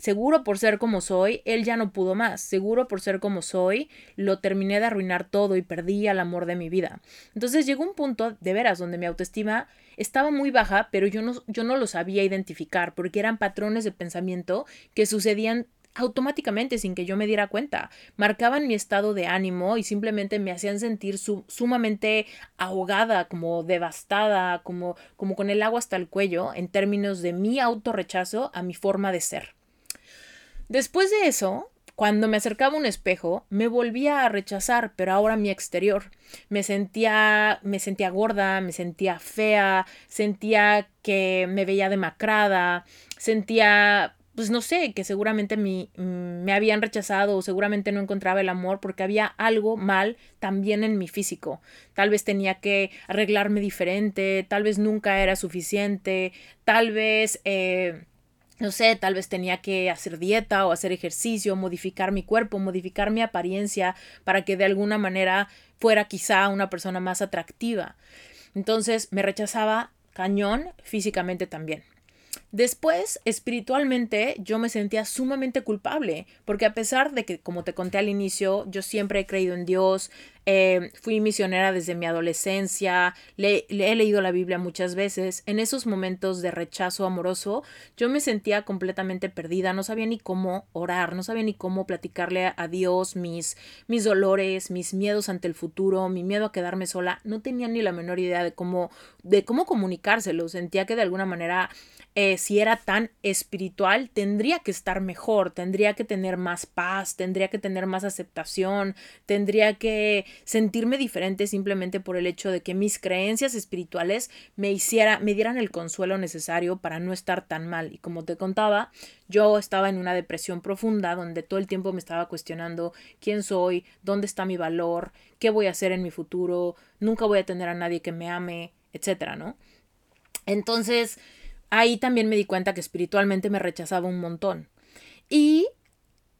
Speaker 1: Seguro por ser como soy, él ya no pudo más. Seguro por ser como soy, lo terminé de arruinar todo y perdí al amor de mi vida. Entonces llegó un punto, de veras, donde mi autoestima estaba muy baja, pero yo no, yo no lo sabía identificar porque eran patrones de pensamiento que sucedían automáticamente sin que yo me diera cuenta. Marcaban mi estado de ánimo y simplemente me hacían sentir sumamente ahogada, como devastada, como, como con el agua hasta el cuello en términos de mi autorrechazo a mi forma de ser. Después de eso, cuando me acercaba un espejo, me volvía a rechazar, pero ahora mi exterior. Me sentía, me sentía gorda, me sentía fea, sentía que me veía demacrada, sentía, pues no sé, que seguramente mm, me habían rechazado o seguramente no encontraba el amor porque había algo mal también en mi físico. Tal vez tenía que arreglarme diferente, tal vez nunca era suficiente, tal vez... Eh, no sé, tal vez tenía que hacer dieta o hacer ejercicio, modificar mi cuerpo, modificar mi apariencia para que de alguna manera fuera quizá una persona más atractiva. Entonces me rechazaba cañón físicamente también. Después, espiritualmente, yo me sentía sumamente culpable, porque a pesar de que, como te conté al inicio, yo siempre he creído en Dios, eh, fui misionera desde mi adolescencia, le, he leído la Biblia muchas veces, en esos momentos de rechazo amoroso, yo me sentía completamente perdida, no sabía ni cómo orar, no sabía ni cómo platicarle a Dios mis, mis dolores, mis miedos ante el futuro, mi miedo a quedarme sola, no tenía ni la menor idea de cómo, de cómo comunicárselo, sentía que de alguna manera eh, si era tan espiritual, tendría que estar mejor, tendría que tener más paz, tendría que tener más aceptación, tendría que sentirme diferente simplemente por el hecho de que mis creencias espirituales me hiciera, me dieran el consuelo necesario para no estar tan mal. Y como te contaba, yo estaba en una depresión profunda donde todo el tiempo me estaba cuestionando quién soy, dónde está mi valor, qué voy a hacer en mi futuro, nunca voy a tener a nadie que me ame, etcétera, ¿no? Entonces, ahí también me di cuenta que espiritualmente me rechazaba un montón. Y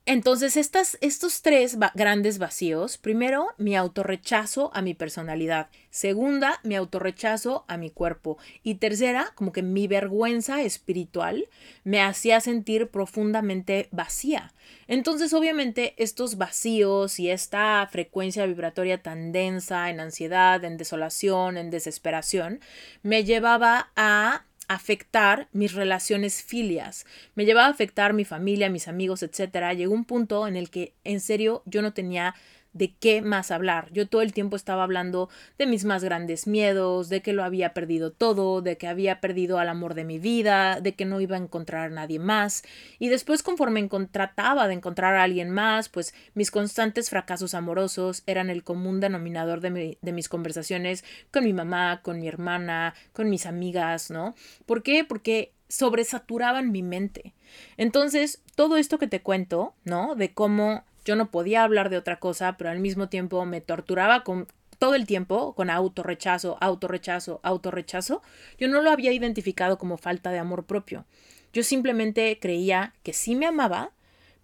Speaker 1: entonces estas, estos tres grandes vacíos, primero mi autorrechazo a mi personalidad, segunda mi autorrechazo a mi cuerpo y tercera como que mi vergüenza espiritual me hacía sentir profundamente vacía. Entonces obviamente estos vacíos y esta frecuencia vibratoria tan densa en ansiedad, en desolación, en desesperación, me llevaba a afectar mis relaciones filias, me llevaba a afectar mi familia, mis amigos, etcétera. Llegó un punto en el que en serio yo no tenía de qué más hablar. Yo todo el tiempo estaba hablando de mis más grandes miedos, de que lo había perdido todo, de que había perdido al amor de mi vida, de que no iba a encontrar a nadie más. Y después conforme trataba de encontrar a alguien más, pues mis constantes fracasos amorosos eran el común denominador de, de mis conversaciones con mi mamá, con mi hermana, con mis amigas, ¿no? ¿Por qué? Porque sobresaturaban mi mente. Entonces, todo esto que te cuento, ¿no? De cómo yo no podía hablar de otra cosa, pero al mismo tiempo me torturaba con todo el tiempo con autorrechazo, autorrechazo, autorrechazo. Yo no lo había identificado como falta de amor propio. Yo simplemente creía que sí me amaba,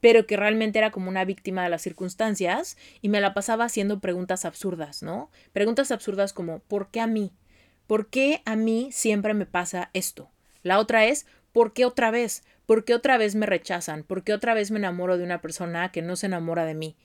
Speaker 1: pero que realmente era como una víctima de las circunstancias y me la pasaba haciendo preguntas absurdas, ¿no? Preguntas absurdas como ¿por qué a mí? ¿Por qué a mí siempre me pasa esto? La otra es ¿por qué otra vez? ¿Por qué otra vez me rechazan? ¿Por qué otra vez me enamoro de una persona que no se enamora de mí?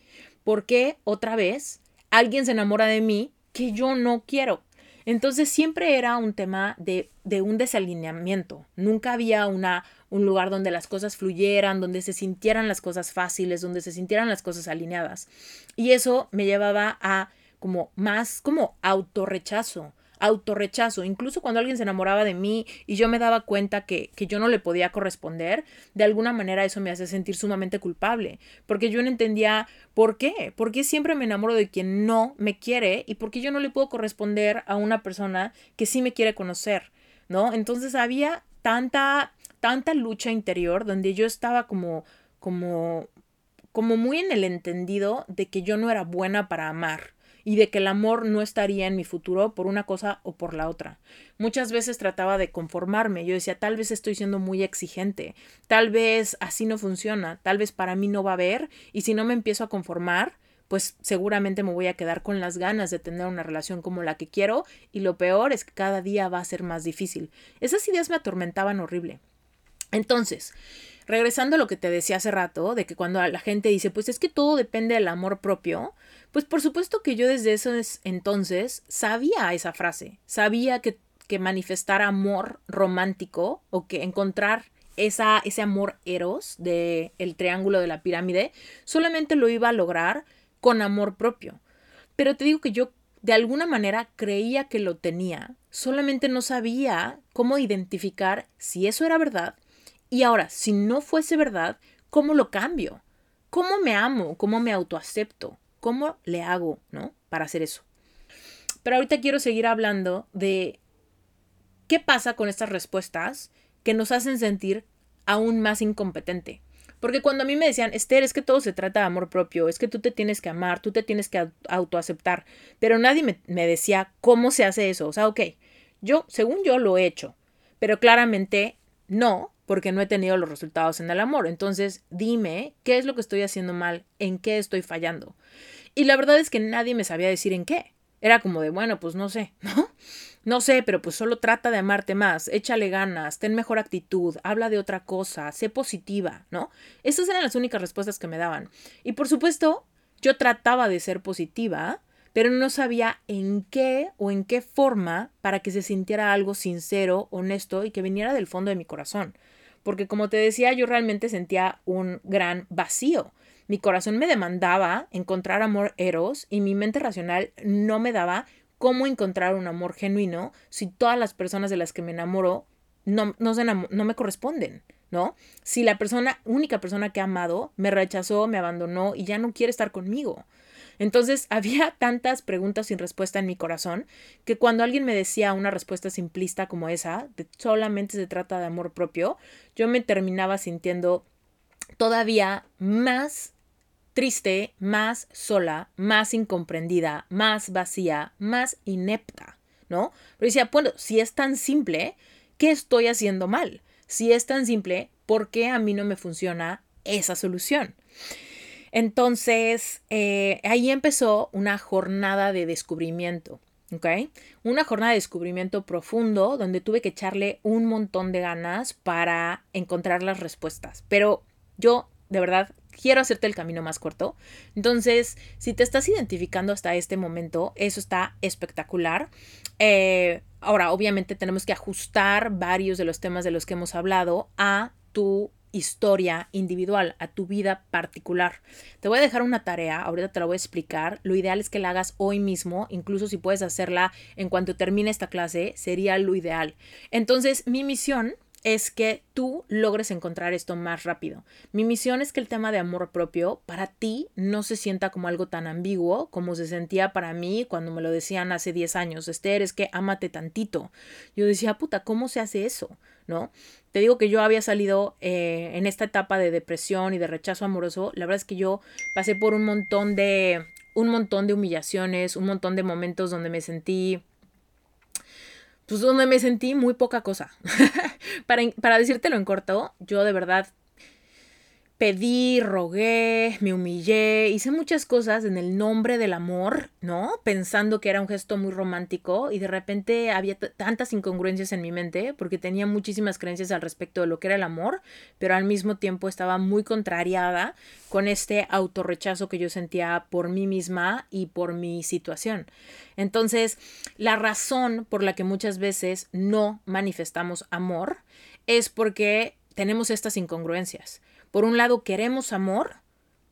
Speaker 1: ¿Por qué otra vez alguien se enamora de mí que yo no quiero? Entonces siempre era un tema de, un desalineamiento. Nunca había un lugar donde las cosas fluyeran, donde se sintieran las cosas fáciles, donde se sintieran las cosas alineadas. Y eso me llevaba a como más como autorrechazo, autorrechazo. Incluso cuando alguien se enamoraba de mí y yo me daba cuenta que, que yo no le podía corresponder, de alguna manera eso me hacía sentir sumamente culpable, porque yo no entendía por qué, por qué siempre me enamoro de quien no me quiere y por qué yo no le puedo corresponder a una persona que sí me quiere conocer, ¿no? Entonces había tanta, tanta lucha interior donde yo estaba como, como, como muy en el entendido de que yo no era buena para amar y de que el amor no estaría en mi futuro por una cosa o por la otra. Muchas veces trataba de conformarme, yo decía, tal vez estoy siendo muy exigente, tal vez así no funciona, tal vez para mí no va a haber, y si no me empiezo a conformar, pues seguramente me voy a quedar con las ganas de tener una relación como la que quiero, y lo peor es que cada día va a ser más difícil. Esas ideas me atormentaban horrible. Entonces, regresando a lo que te decía hace rato, de que cuando la gente dice, pues es que todo depende del amor propio, pues por supuesto que yo desde ese entonces sabía esa frase, sabía que, que manifestar amor romántico o que encontrar esa, ese amor eros del el triángulo de la pirámide solamente lo iba a lograr con amor propio. Pero te digo que yo de alguna manera creía que lo tenía, solamente no sabía cómo identificar si eso era verdad y ahora, si no fuese verdad, ¿cómo lo cambio? ¿Cómo me amo? ¿Cómo me autoacepto? ¿Cómo le hago, no? Para hacer eso. Pero ahorita quiero seguir hablando de qué pasa con estas respuestas que nos hacen sentir aún más incompetente. Porque cuando a mí me decían, Esther, es que todo se trata de amor propio, es que tú te tienes que amar, tú te tienes que autoaceptar, pero nadie me, me, decía cómo se hace eso. O sea, ok, yo, según yo, lo he hecho, pero claramente no, porque no he tenido los resultados en el amor. Entonces, dime qué es lo que estoy haciendo mal, en qué estoy fallando. Y la verdad es que nadie me sabía decir en qué. Era como de, bueno, pues no sé, ¿no? No sé, pero pues solo trata de amarte más, échale ganas, ten mejor actitud, habla de otra cosa, sé positiva, ¿no? Esas eran las únicas respuestas que me daban. Y por supuesto, yo trataba de ser positiva, pero no sabía en qué o en qué forma para que se sintiera algo sincero, honesto y que viniera del fondo de mi corazón porque como te decía, yo realmente sentía un gran vacío. Mi corazón me demandaba encontrar amor eros y mi mente racional no me daba cómo encontrar un amor genuino si todas las personas de las que me enamoro no, no, no me corresponden, ¿no? Si la persona, única persona que he amado, me rechazó, me abandonó y ya no quiere estar conmigo. Entonces había tantas preguntas sin respuesta en mi corazón que cuando alguien me decía una respuesta simplista como esa, de solamente se trata de amor propio, yo me terminaba sintiendo todavía más triste, más sola, más incomprendida, más vacía, más inepta, ¿no? Pero decía, bueno, si es tan simple, ¿qué estoy haciendo mal? Si es tan simple, ¿por qué a mí no me funciona esa solución? Entonces, eh, ahí empezó una jornada de descubrimiento. ¿ok? Una jornada de descubrimiento profundo donde tuve que echarle un montón de ganas para encontrar las respuestas. Pero yo, de verdad, quiero hacerte el camino más corto. Entonces, si te estás identificando hasta este momento, eso está espectacular. Eh, ahora, obviamente tenemos que ajustar varios de los temas de los que hemos hablado a tu historia individual, a tu vida particular. Te voy a dejar una tarea, ahorita te la voy a explicar. Lo ideal es que la hagas hoy mismo, incluso si puedes hacerla en cuanto termine esta clase, sería lo ideal. Entonces, mi misión es que tú logres encontrar esto más rápido. Mi misión es que el tema de amor propio para ti no se sienta como algo tan ambiguo como se sentía para mí cuando me lo decían hace 10 años. Esther, es que ámate tantito. Yo decía, puta, ¿cómo se hace eso? Te digo que yo había salido eh, en esta etapa de depresión y de rechazo amoroso. La verdad es que yo pasé por un montón de, un montón de humillaciones, un montón de momentos donde me sentí pues donde me sentí muy poca cosa. para, para decírtelo en corto, yo de verdad pedí, rogué, me humillé, hice muchas cosas en el nombre del amor, ¿no? Pensando que era un gesto muy romántico y de repente había tantas incongruencias en mi mente porque tenía muchísimas creencias al respecto de lo que era el amor, pero al mismo tiempo estaba muy contrariada con este autorrechazo que yo sentía por mí misma y por mi situación. Entonces, la razón por la que muchas veces no manifestamos amor es porque tenemos estas incongruencias por un lado queremos amor,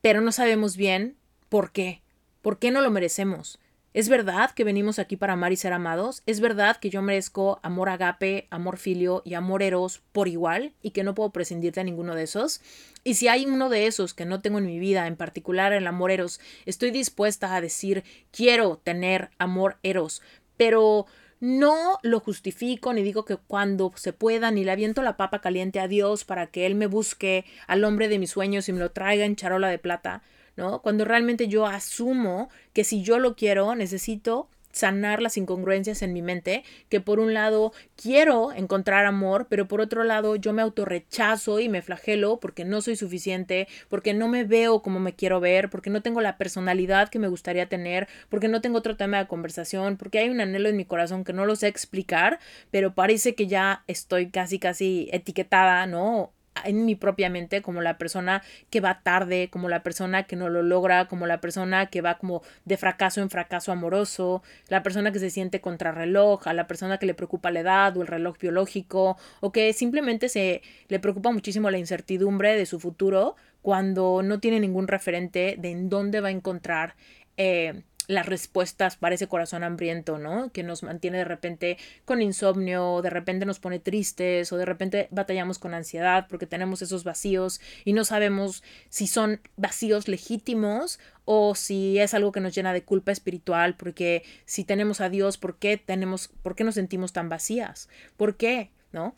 Speaker 1: pero no sabemos bien por qué. ¿Por qué no lo merecemos? ¿Es verdad que venimos aquí para amar y ser amados? ¿Es verdad que yo merezco amor agape, amor filio y amor eros por igual y que no puedo prescindir de ninguno de esos? Y si hay uno de esos que no tengo en mi vida, en particular el amor eros, estoy dispuesta a decir quiero tener amor eros, pero no lo justifico ni digo que cuando se pueda ni le aviento la papa caliente a Dios para que Él me busque al hombre de mis sueños y me lo traiga en charola de plata. ¿no? Cuando realmente yo asumo que si yo lo quiero, necesito sanar las incongruencias en mi mente, que por un lado quiero encontrar amor, pero por otro lado yo me autorrechazo y me flagelo porque no soy suficiente, porque no me veo como me quiero ver, porque no tengo la personalidad que me gustaría tener, porque no tengo otro tema de conversación, porque hay un anhelo en mi corazón que no lo sé explicar, pero parece que ya estoy casi casi etiquetada, ¿no? En mi propia mente como la persona que va tarde, como la persona que no lo logra, como la persona que va como de fracaso en fracaso amoroso, la persona que se siente contrarreloj, a la persona que le preocupa la edad o el reloj biológico, o que simplemente se le preocupa muchísimo la incertidumbre de su futuro cuando no tiene ningún referente de en dónde va a encontrar eh, las respuestas para ese corazón hambriento, ¿no? Que nos mantiene de repente con insomnio, de repente nos pone tristes o de repente batallamos con ansiedad porque tenemos esos vacíos y no sabemos si son vacíos legítimos o si es algo que nos llena de culpa espiritual, porque si tenemos a Dios, ¿por qué tenemos, por qué nos sentimos tan vacías? ¿Por qué? ¿No?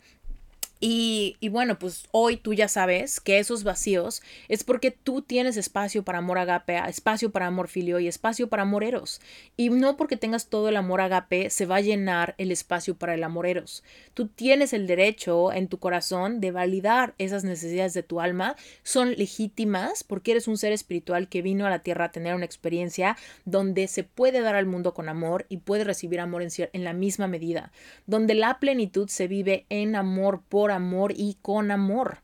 Speaker 1: Y, bueno, pues hoy tú ya sabes que esos vacíos es porque tú tienes espacio para amor agape, espacio para amor filio y espacio para amor eros. Y no porque tengas todo el amor agape se va a llenar el espacio para el amor eros. Tú tienes el derecho en tu corazón de validar esas necesidades de tu alma. Son legítimas porque eres un ser espiritual que vino a la tierra a tener una experiencia donde se puede dar al mundo con amor y puede recibir amor en, en la misma medida. Donde la plenitud se vive en amor por amor y con amor.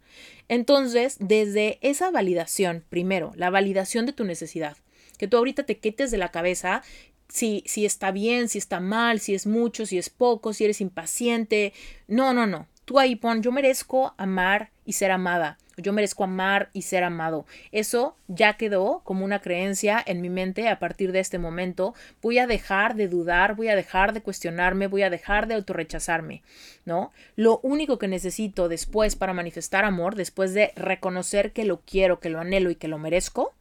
Speaker 1: Entonces, desde esa validación, primero, la validación de tu necesidad, que tú ahorita te quites de la cabeza si, si está bien, si está mal, si es mucho, si es poco, si eres impaciente. No, no, no. Tú ahí pon, yo merezco amar y ser amada. Yo merezco amar y ser amado. Eso ya quedó como una creencia en mi mente a partir de este momento. Voy a dejar de dudar, voy a dejar de cuestionarme, voy a dejar de autorrechazarme, ¿no? Lo único que necesito después para manifestar amor, después de reconocer que lo quiero, que lo anhelo y que lo merezco,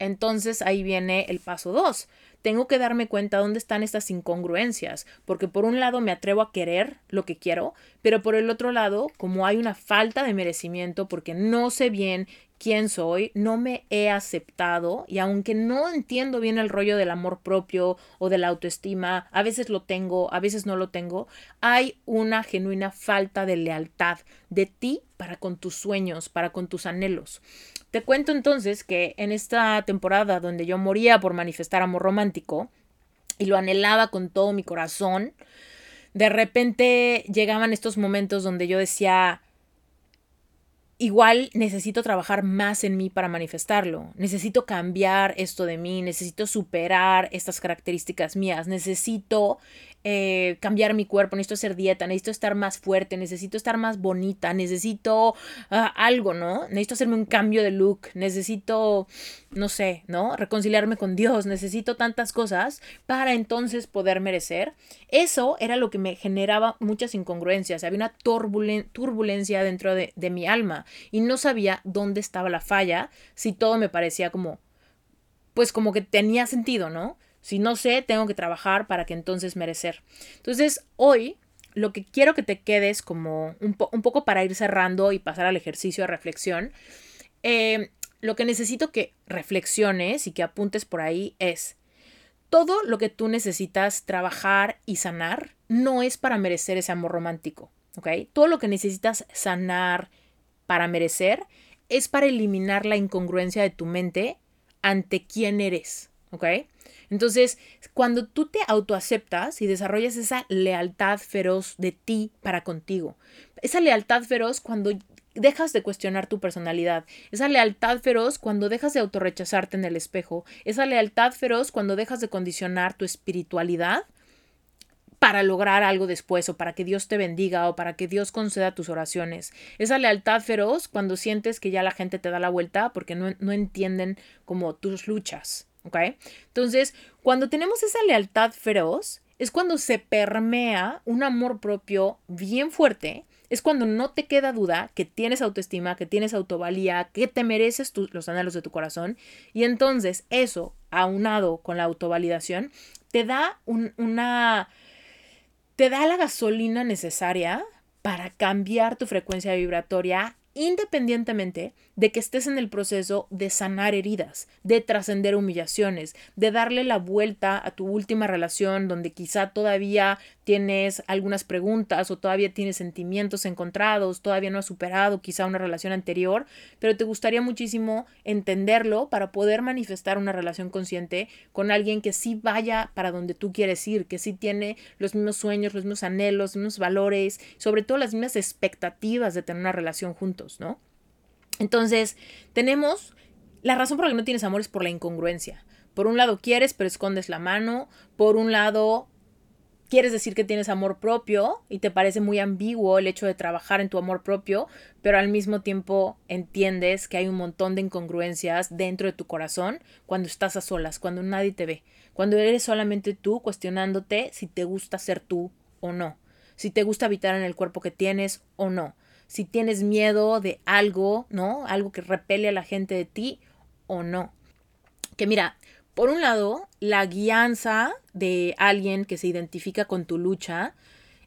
Speaker 1: entonces ahí viene el paso 2 tengo que darme cuenta dónde están estas incongruencias, porque por un lado me atrevo a querer lo que quiero, pero por el otro lado, como hay una falta de merecimiento, porque no sé bien quién soy, no me he aceptado y aunque no entiendo bien el rollo del amor propio o de la autoestima, a veces lo tengo, a veces no lo tengo, hay una genuina falta de lealtad de ti para con tus sueños, para con tus anhelos. Te cuento entonces que en esta temporada donde yo moría por manifestar amor romántico y lo anhelaba con todo mi corazón, de repente llegaban estos momentos donde yo decía, igual necesito trabajar más en mí para manifestarlo. Necesito cambiar esto de mí, necesito superar estas características mías, necesito eh, cambiar mi cuerpo, necesito hacer dieta, necesito estar más fuerte, necesito estar más bonita, necesito ah, algo, ¿no? Necesito hacerme un cambio de look, necesito, no sé, ¿no? Reconciliarme con Dios, necesito tantas cosas para entonces poder merecer. Eso era lo que me generaba muchas incongruencias, había una turbulencia dentro de, de mi alma y no sabía dónde estaba la falla, si todo me parecía como, pues como que tenía sentido, ¿no? Si no sé, tengo que trabajar para que entonces merecer. Entonces, hoy lo que quiero que te quedes como un, poco para ir cerrando y pasar al ejercicio de reflexión, eh, lo que necesito que reflexiones y que apuntes por ahí es, todo lo que tú necesitas trabajar y sanar no es para merecer ese amor romántico, ¿ok? Todo lo que necesitas sanar para merecer es para eliminar la incongruencia de tu mente ante quién eres, ¿ok? Entonces, cuando tú te autoaceptas y desarrollas esa lealtad feroz de ti para contigo, esa lealtad feroz cuando dejas de cuestionar tu personalidad, esa lealtad feroz cuando dejas de autorrechazarte en el espejo, esa lealtad feroz cuando dejas de condicionar tu espiritualidad para lograr algo después o para que Dios te bendiga o para que Dios conceda tus oraciones. Esa lealtad feroz cuando sientes que ya la gente te da la vuelta porque no, no entienden como tus luchas. ¿Ok? Entonces, cuando tenemos esa lealtad feroz, es cuando se permea un amor propio bien fuerte, es cuando no te queda duda que tienes autoestima, que tienes autovalía, que te mereces los anhelos de tu corazón, y entonces eso, aunado con la autovalidación, te da una... te da la gasolina necesaria para cambiar tu frecuencia vibratoria independientemente de que estés en el proceso de sanar heridas, de trascender humillaciones, de darle la vuelta a tu última relación donde quizá todavía tienes algunas preguntas o todavía tienes sentimientos encontrados, todavía no has superado quizá una relación anterior, pero te gustaría muchísimo entenderlo para poder manifestar una relación consciente con alguien que sí vaya para donde tú quieres ir, que sí tiene los mismos sueños, los mismos anhelos, los mismos valores, sobre todo las mismas expectativas de tener una relación juntos, ¿no? Entonces, tenemos la razón por la que no tienes amor es por la incongruencia. Por un lado quieres, pero escondes la mano. Por un lado quieres decir que tienes amor propio y te parece muy ambiguo el hecho de trabajar en tu amor propio, pero al mismo tiempo entiendes que hay un montón de incongruencias dentro de tu corazón cuando estás a solas, cuando nadie te ve, cuando eres solamente tú cuestionándote si te gusta ser tú o no, si te gusta habitar en el cuerpo que tienes o no si tienes miedo de algo, ¿no? Algo que repele a la gente de ti o no. Que mira, por un lado, la guianza de alguien que se identifica con tu lucha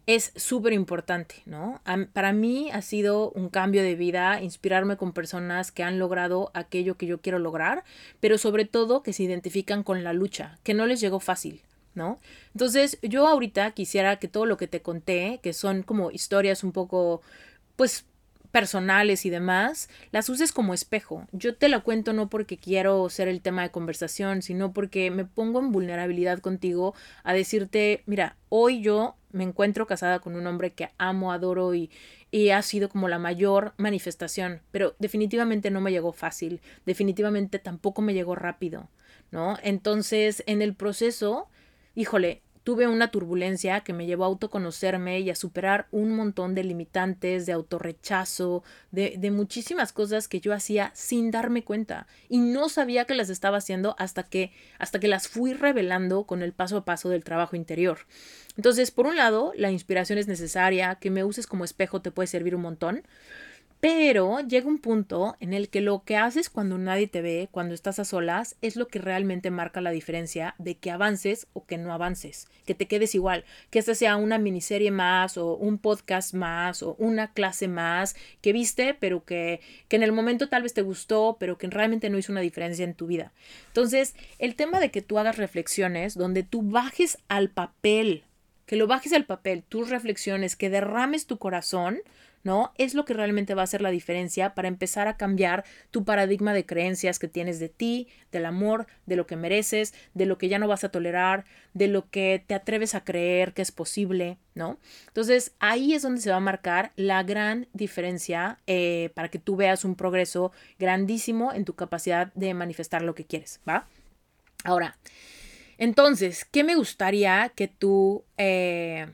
Speaker 1: es súper importante, ¿no? Para mí ha sido un cambio de vida inspirarme con personas que han logrado aquello que yo quiero lograr, pero sobre todo que se identifican con la lucha, que no les llegó fácil, ¿no? Entonces, yo ahorita quisiera que todo lo que te conté, que son como historias un poco pues personales y demás, las uses como espejo. Yo te la cuento no porque quiero ser el tema de conversación, sino porque me pongo en vulnerabilidad contigo a decirte, mira, hoy yo me encuentro casada con un hombre que amo, adoro y, y ha sido como la mayor manifestación, pero definitivamente no me llegó fácil, definitivamente tampoco me llegó rápido, ¿no? Entonces, en el proceso, híjole, Tuve una turbulencia que me llevó a autoconocerme y a superar un montón de limitantes, de autorrechazo, de, de muchísimas cosas que yo hacía sin darme cuenta. Y no sabía que las estaba haciendo hasta que, hasta que las fui revelando con el paso a paso del trabajo interior. Entonces, por un lado, la inspiración es necesaria, que me uses como espejo te puede servir un montón. Pero llega un punto en el que lo que haces cuando nadie te ve, cuando estás a solas, es lo que realmente marca la diferencia de que avances o que no avances, que te quedes igual, que esta sea una miniserie más o un podcast más o una clase más que viste, pero que, que en el momento tal vez te gustó, pero que realmente no hizo una diferencia en tu vida. Entonces, el tema de que tú hagas reflexiones donde tú bajes al papel, que lo bajes al papel, tus reflexiones, que derrames tu corazón, ¿no? Es lo que realmente va a hacer la diferencia para empezar a cambiar tu paradigma de creencias que tienes de ti, del amor, de lo que mereces, de lo que ya no vas a tolerar, de lo que te atreves a creer que es posible, ¿no? Entonces ahí es donde se va a marcar la gran diferencia eh, para que tú veas un progreso grandísimo en tu capacidad de manifestar lo que quieres, ¿va? Ahora, entonces, ¿qué me gustaría que tú, eh,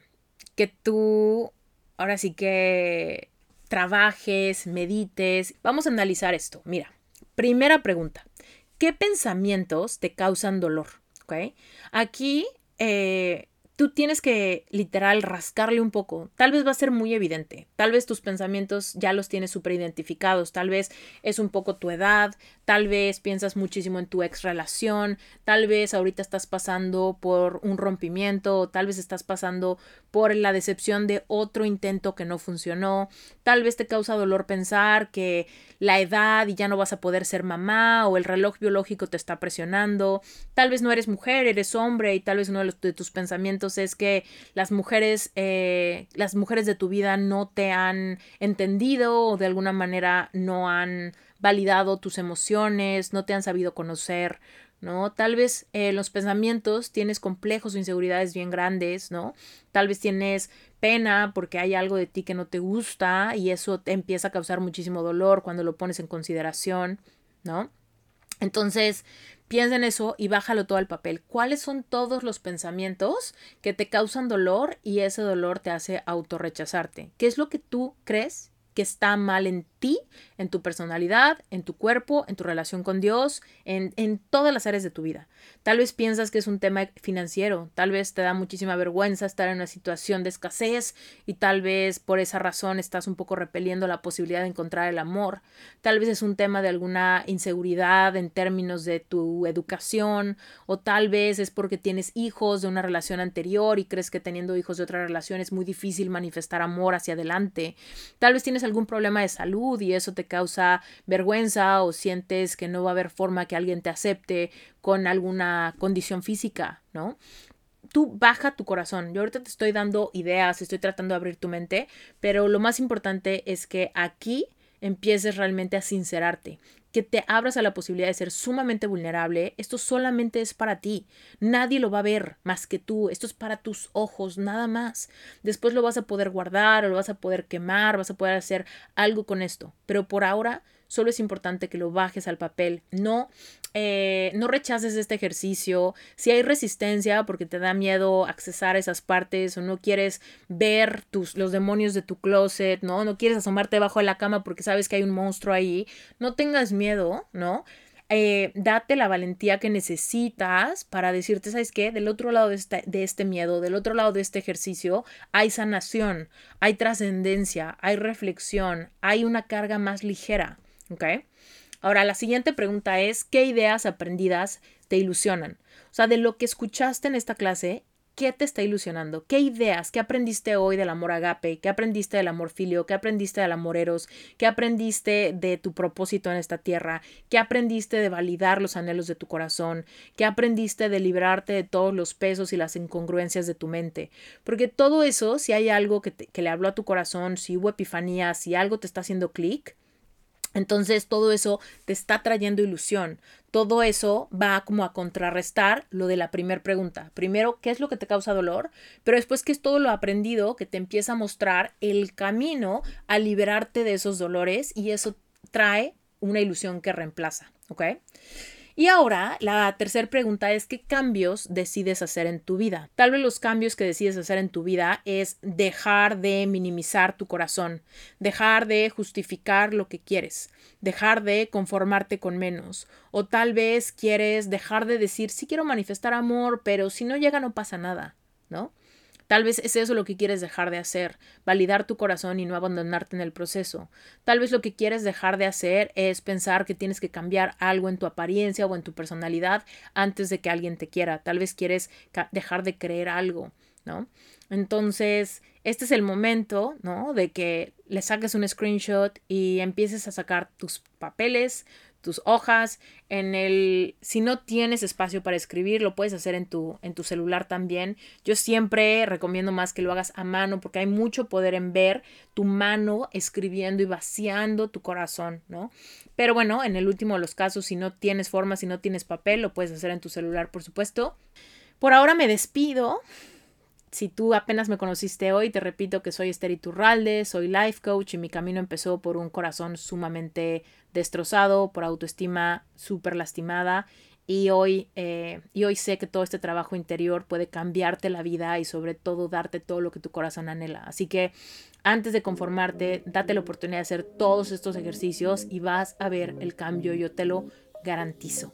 Speaker 1: que tú ahora sí que trabajes, medites. Vamos a analizar esto. Mira, primera pregunta. ¿Qué pensamientos te causan dolor? Aquí eh, tú tienes que literal rascarle un poco. Tal vez va a ser muy evidente. Tal vez tus pensamientos ya los tienes súper identificados. Tal vez es un poco tu edad. Tal vez piensas muchísimo en tu ex relación. Tal vez ahorita estás pasando por un rompimiento. Tal vez estás pasando por la decepción de otro intento que no funcionó. Tal vez te causa dolor pensar que la edad y ya no vas a poder ser mamá o el reloj biológico te está presionando. Tal vez no eres mujer, eres hombre y tal vez uno de, tus pensamientos es que las mujeres, eh, las mujeres de tu vida no te han entendido o de alguna manera no han validado tus emociones, no te han sabido conocer, ¿no? Tal vez eh, los pensamientos tienes complejos o inseguridades bien grandes, ¿no? Tal vez tienes pena porque hay algo de ti que no te gusta y eso te empieza a causar muchísimo dolor cuando lo pones en consideración, ¿no? Entonces, piensa en eso y bájalo todo al papel. ¿Cuáles son todos los pensamientos que te causan dolor y ese dolor te hace autorrechazarte? ¿Qué es lo que tú crees que está mal en ti, en tu personalidad, en tu cuerpo, en tu relación con Dios, en, en, todas las áreas de tu vida. Tal vez piensas que es un tema financiero, tal vez te da muchísima vergüenza estar en una situación de escasez y tal vez por esa razón estás un poco repeliendo la posibilidad de encontrar el amor. Tal vez es un tema de alguna inseguridad en términos de tu educación o tal vez es porque tienes hijos de una relación anterior y crees que teniendo hijos de otra relación es muy difícil manifestar amor hacia adelante. Tal vez tienes algún problema de salud y eso te causa vergüenza o sientes que no va a haber forma que alguien te acepte con alguna condición física, ¿no? Tú baja tu corazón. Yo ahorita te estoy dando ideas, estoy tratando de abrir tu mente, pero lo más importante es que aquí empieces realmente a sincerarte, que te abras a la posibilidad de ser sumamente vulnerable, esto solamente es para ti. Nadie lo va a ver más que tú. Esto es para tus ojos, nada más. Después lo vas a poder guardar o lo vas a poder quemar, vas a poder hacer algo con esto. Pero por ahora Solo es importante que lo bajes al papel. No, eh, no rechaces este ejercicio. Si hay resistencia porque te da miedo accesar esas partes o no quieres ver tus, los demonios de tu closet, ¿no? No quieres asomarte debajo de la cama porque sabes que hay un monstruo ahí. No tengas miedo, ¿no? Eh, date la valentía que necesitas para decirte, ¿sabes qué? Del otro lado de este, de este miedo, del otro lado de este ejercicio, hay sanación, hay trascendencia, hay reflexión, hay una carga más ligera. ¿Ok? Ahora, la siguiente pregunta es, ¿qué ideas aprendidas te ilusionan? O sea, de lo que escuchaste en esta clase, ¿qué te está ilusionando? ¿Qué ideas? ¿Qué aprendiste hoy del amor agape? ¿Qué aprendiste del amor filio? ¿Qué aprendiste del amor eros? ¿Qué aprendiste de tu propósito en esta tierra? ¿Qué aprendiste de validar los anhelos de tu corazón? ¿Qué aprendiste de librarte de todos los pesos y las incongruencias de tu mente? Porque todo eso, si hay algo que, que le habló a tu corazón, si hubo epifanía, si algo te está haciendo clic, entonces todo eso te está trayendo ilusión. Todo eso va como a contrarrestar lo de la primera pregunta. Primero, ¿qué es lo que te causa dolor? Pero después, ¿qué es todo lo aprendido que te empieza a mostrar el camino a liberarte de esos dolores? Y eso trae una ilusión que reemplaza. ¿Ok? Y ahora, la tercera pregunta es, ¿qué cambios decides hacer en tu vida? Tal vez los cambios que decides hacer en tu vida es dejar de minimizar tu corazón, dejar de justificar lo que quieres, dejar de conformarte con menos, o tal vez quieres dejar de decir, sí quiero manifestar amor, pero si no llega no pasa nada, ¿no? Tal vez es eso lo que quieres dejar de hacer, validar tu corazón y no abandonarte en el proceso. Tal vez lo que quieres dejar de hacer es pensar que tienes que cambiar algo en tu apariencia o en tu personalidad antes de que alguien te quiera. Tal vez quieres dejar de creer algo, ¿no? Entonces, este es el momento, ¿no? De que le saques un screenshot y empieces a sacar tus papeles, tus hojas, en el si no tienes espacio para escribir, lo puedes hacer en tu en tu celular también. Yo siempre recomiendo más que lo hagas a mano porque hay mucho poder en ver tu mano escribiendo y vaciando tu corazón, ¿no? Pero bueno, en el último de los casos si no tienes forma, si no tienes papel, lo puedes hacer en tu celular, por supuesto. Por ahora me despido. Si tú apenas me conociste hoy, te repito que soy Esther Iturralde, soy life coach y mi camino empezó por un corazón sumamente destrozado, por autoestima súper lastimada y hoy, eh, y hoy sé que todo este trabajo interior puede cambiarte la vida y sobre todo darte todo lo que tu corazón anhela. Así que antes de conformarte, date la oportunidad de hacer todos estos ejercicios y vas a ver el cambio, yo te lo garantizo.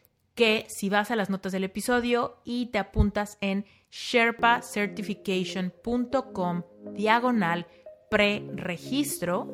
Speaker 2: que si vas a las notas del episodio y te apuntas en sherpacertification.com diagonal pre-registro,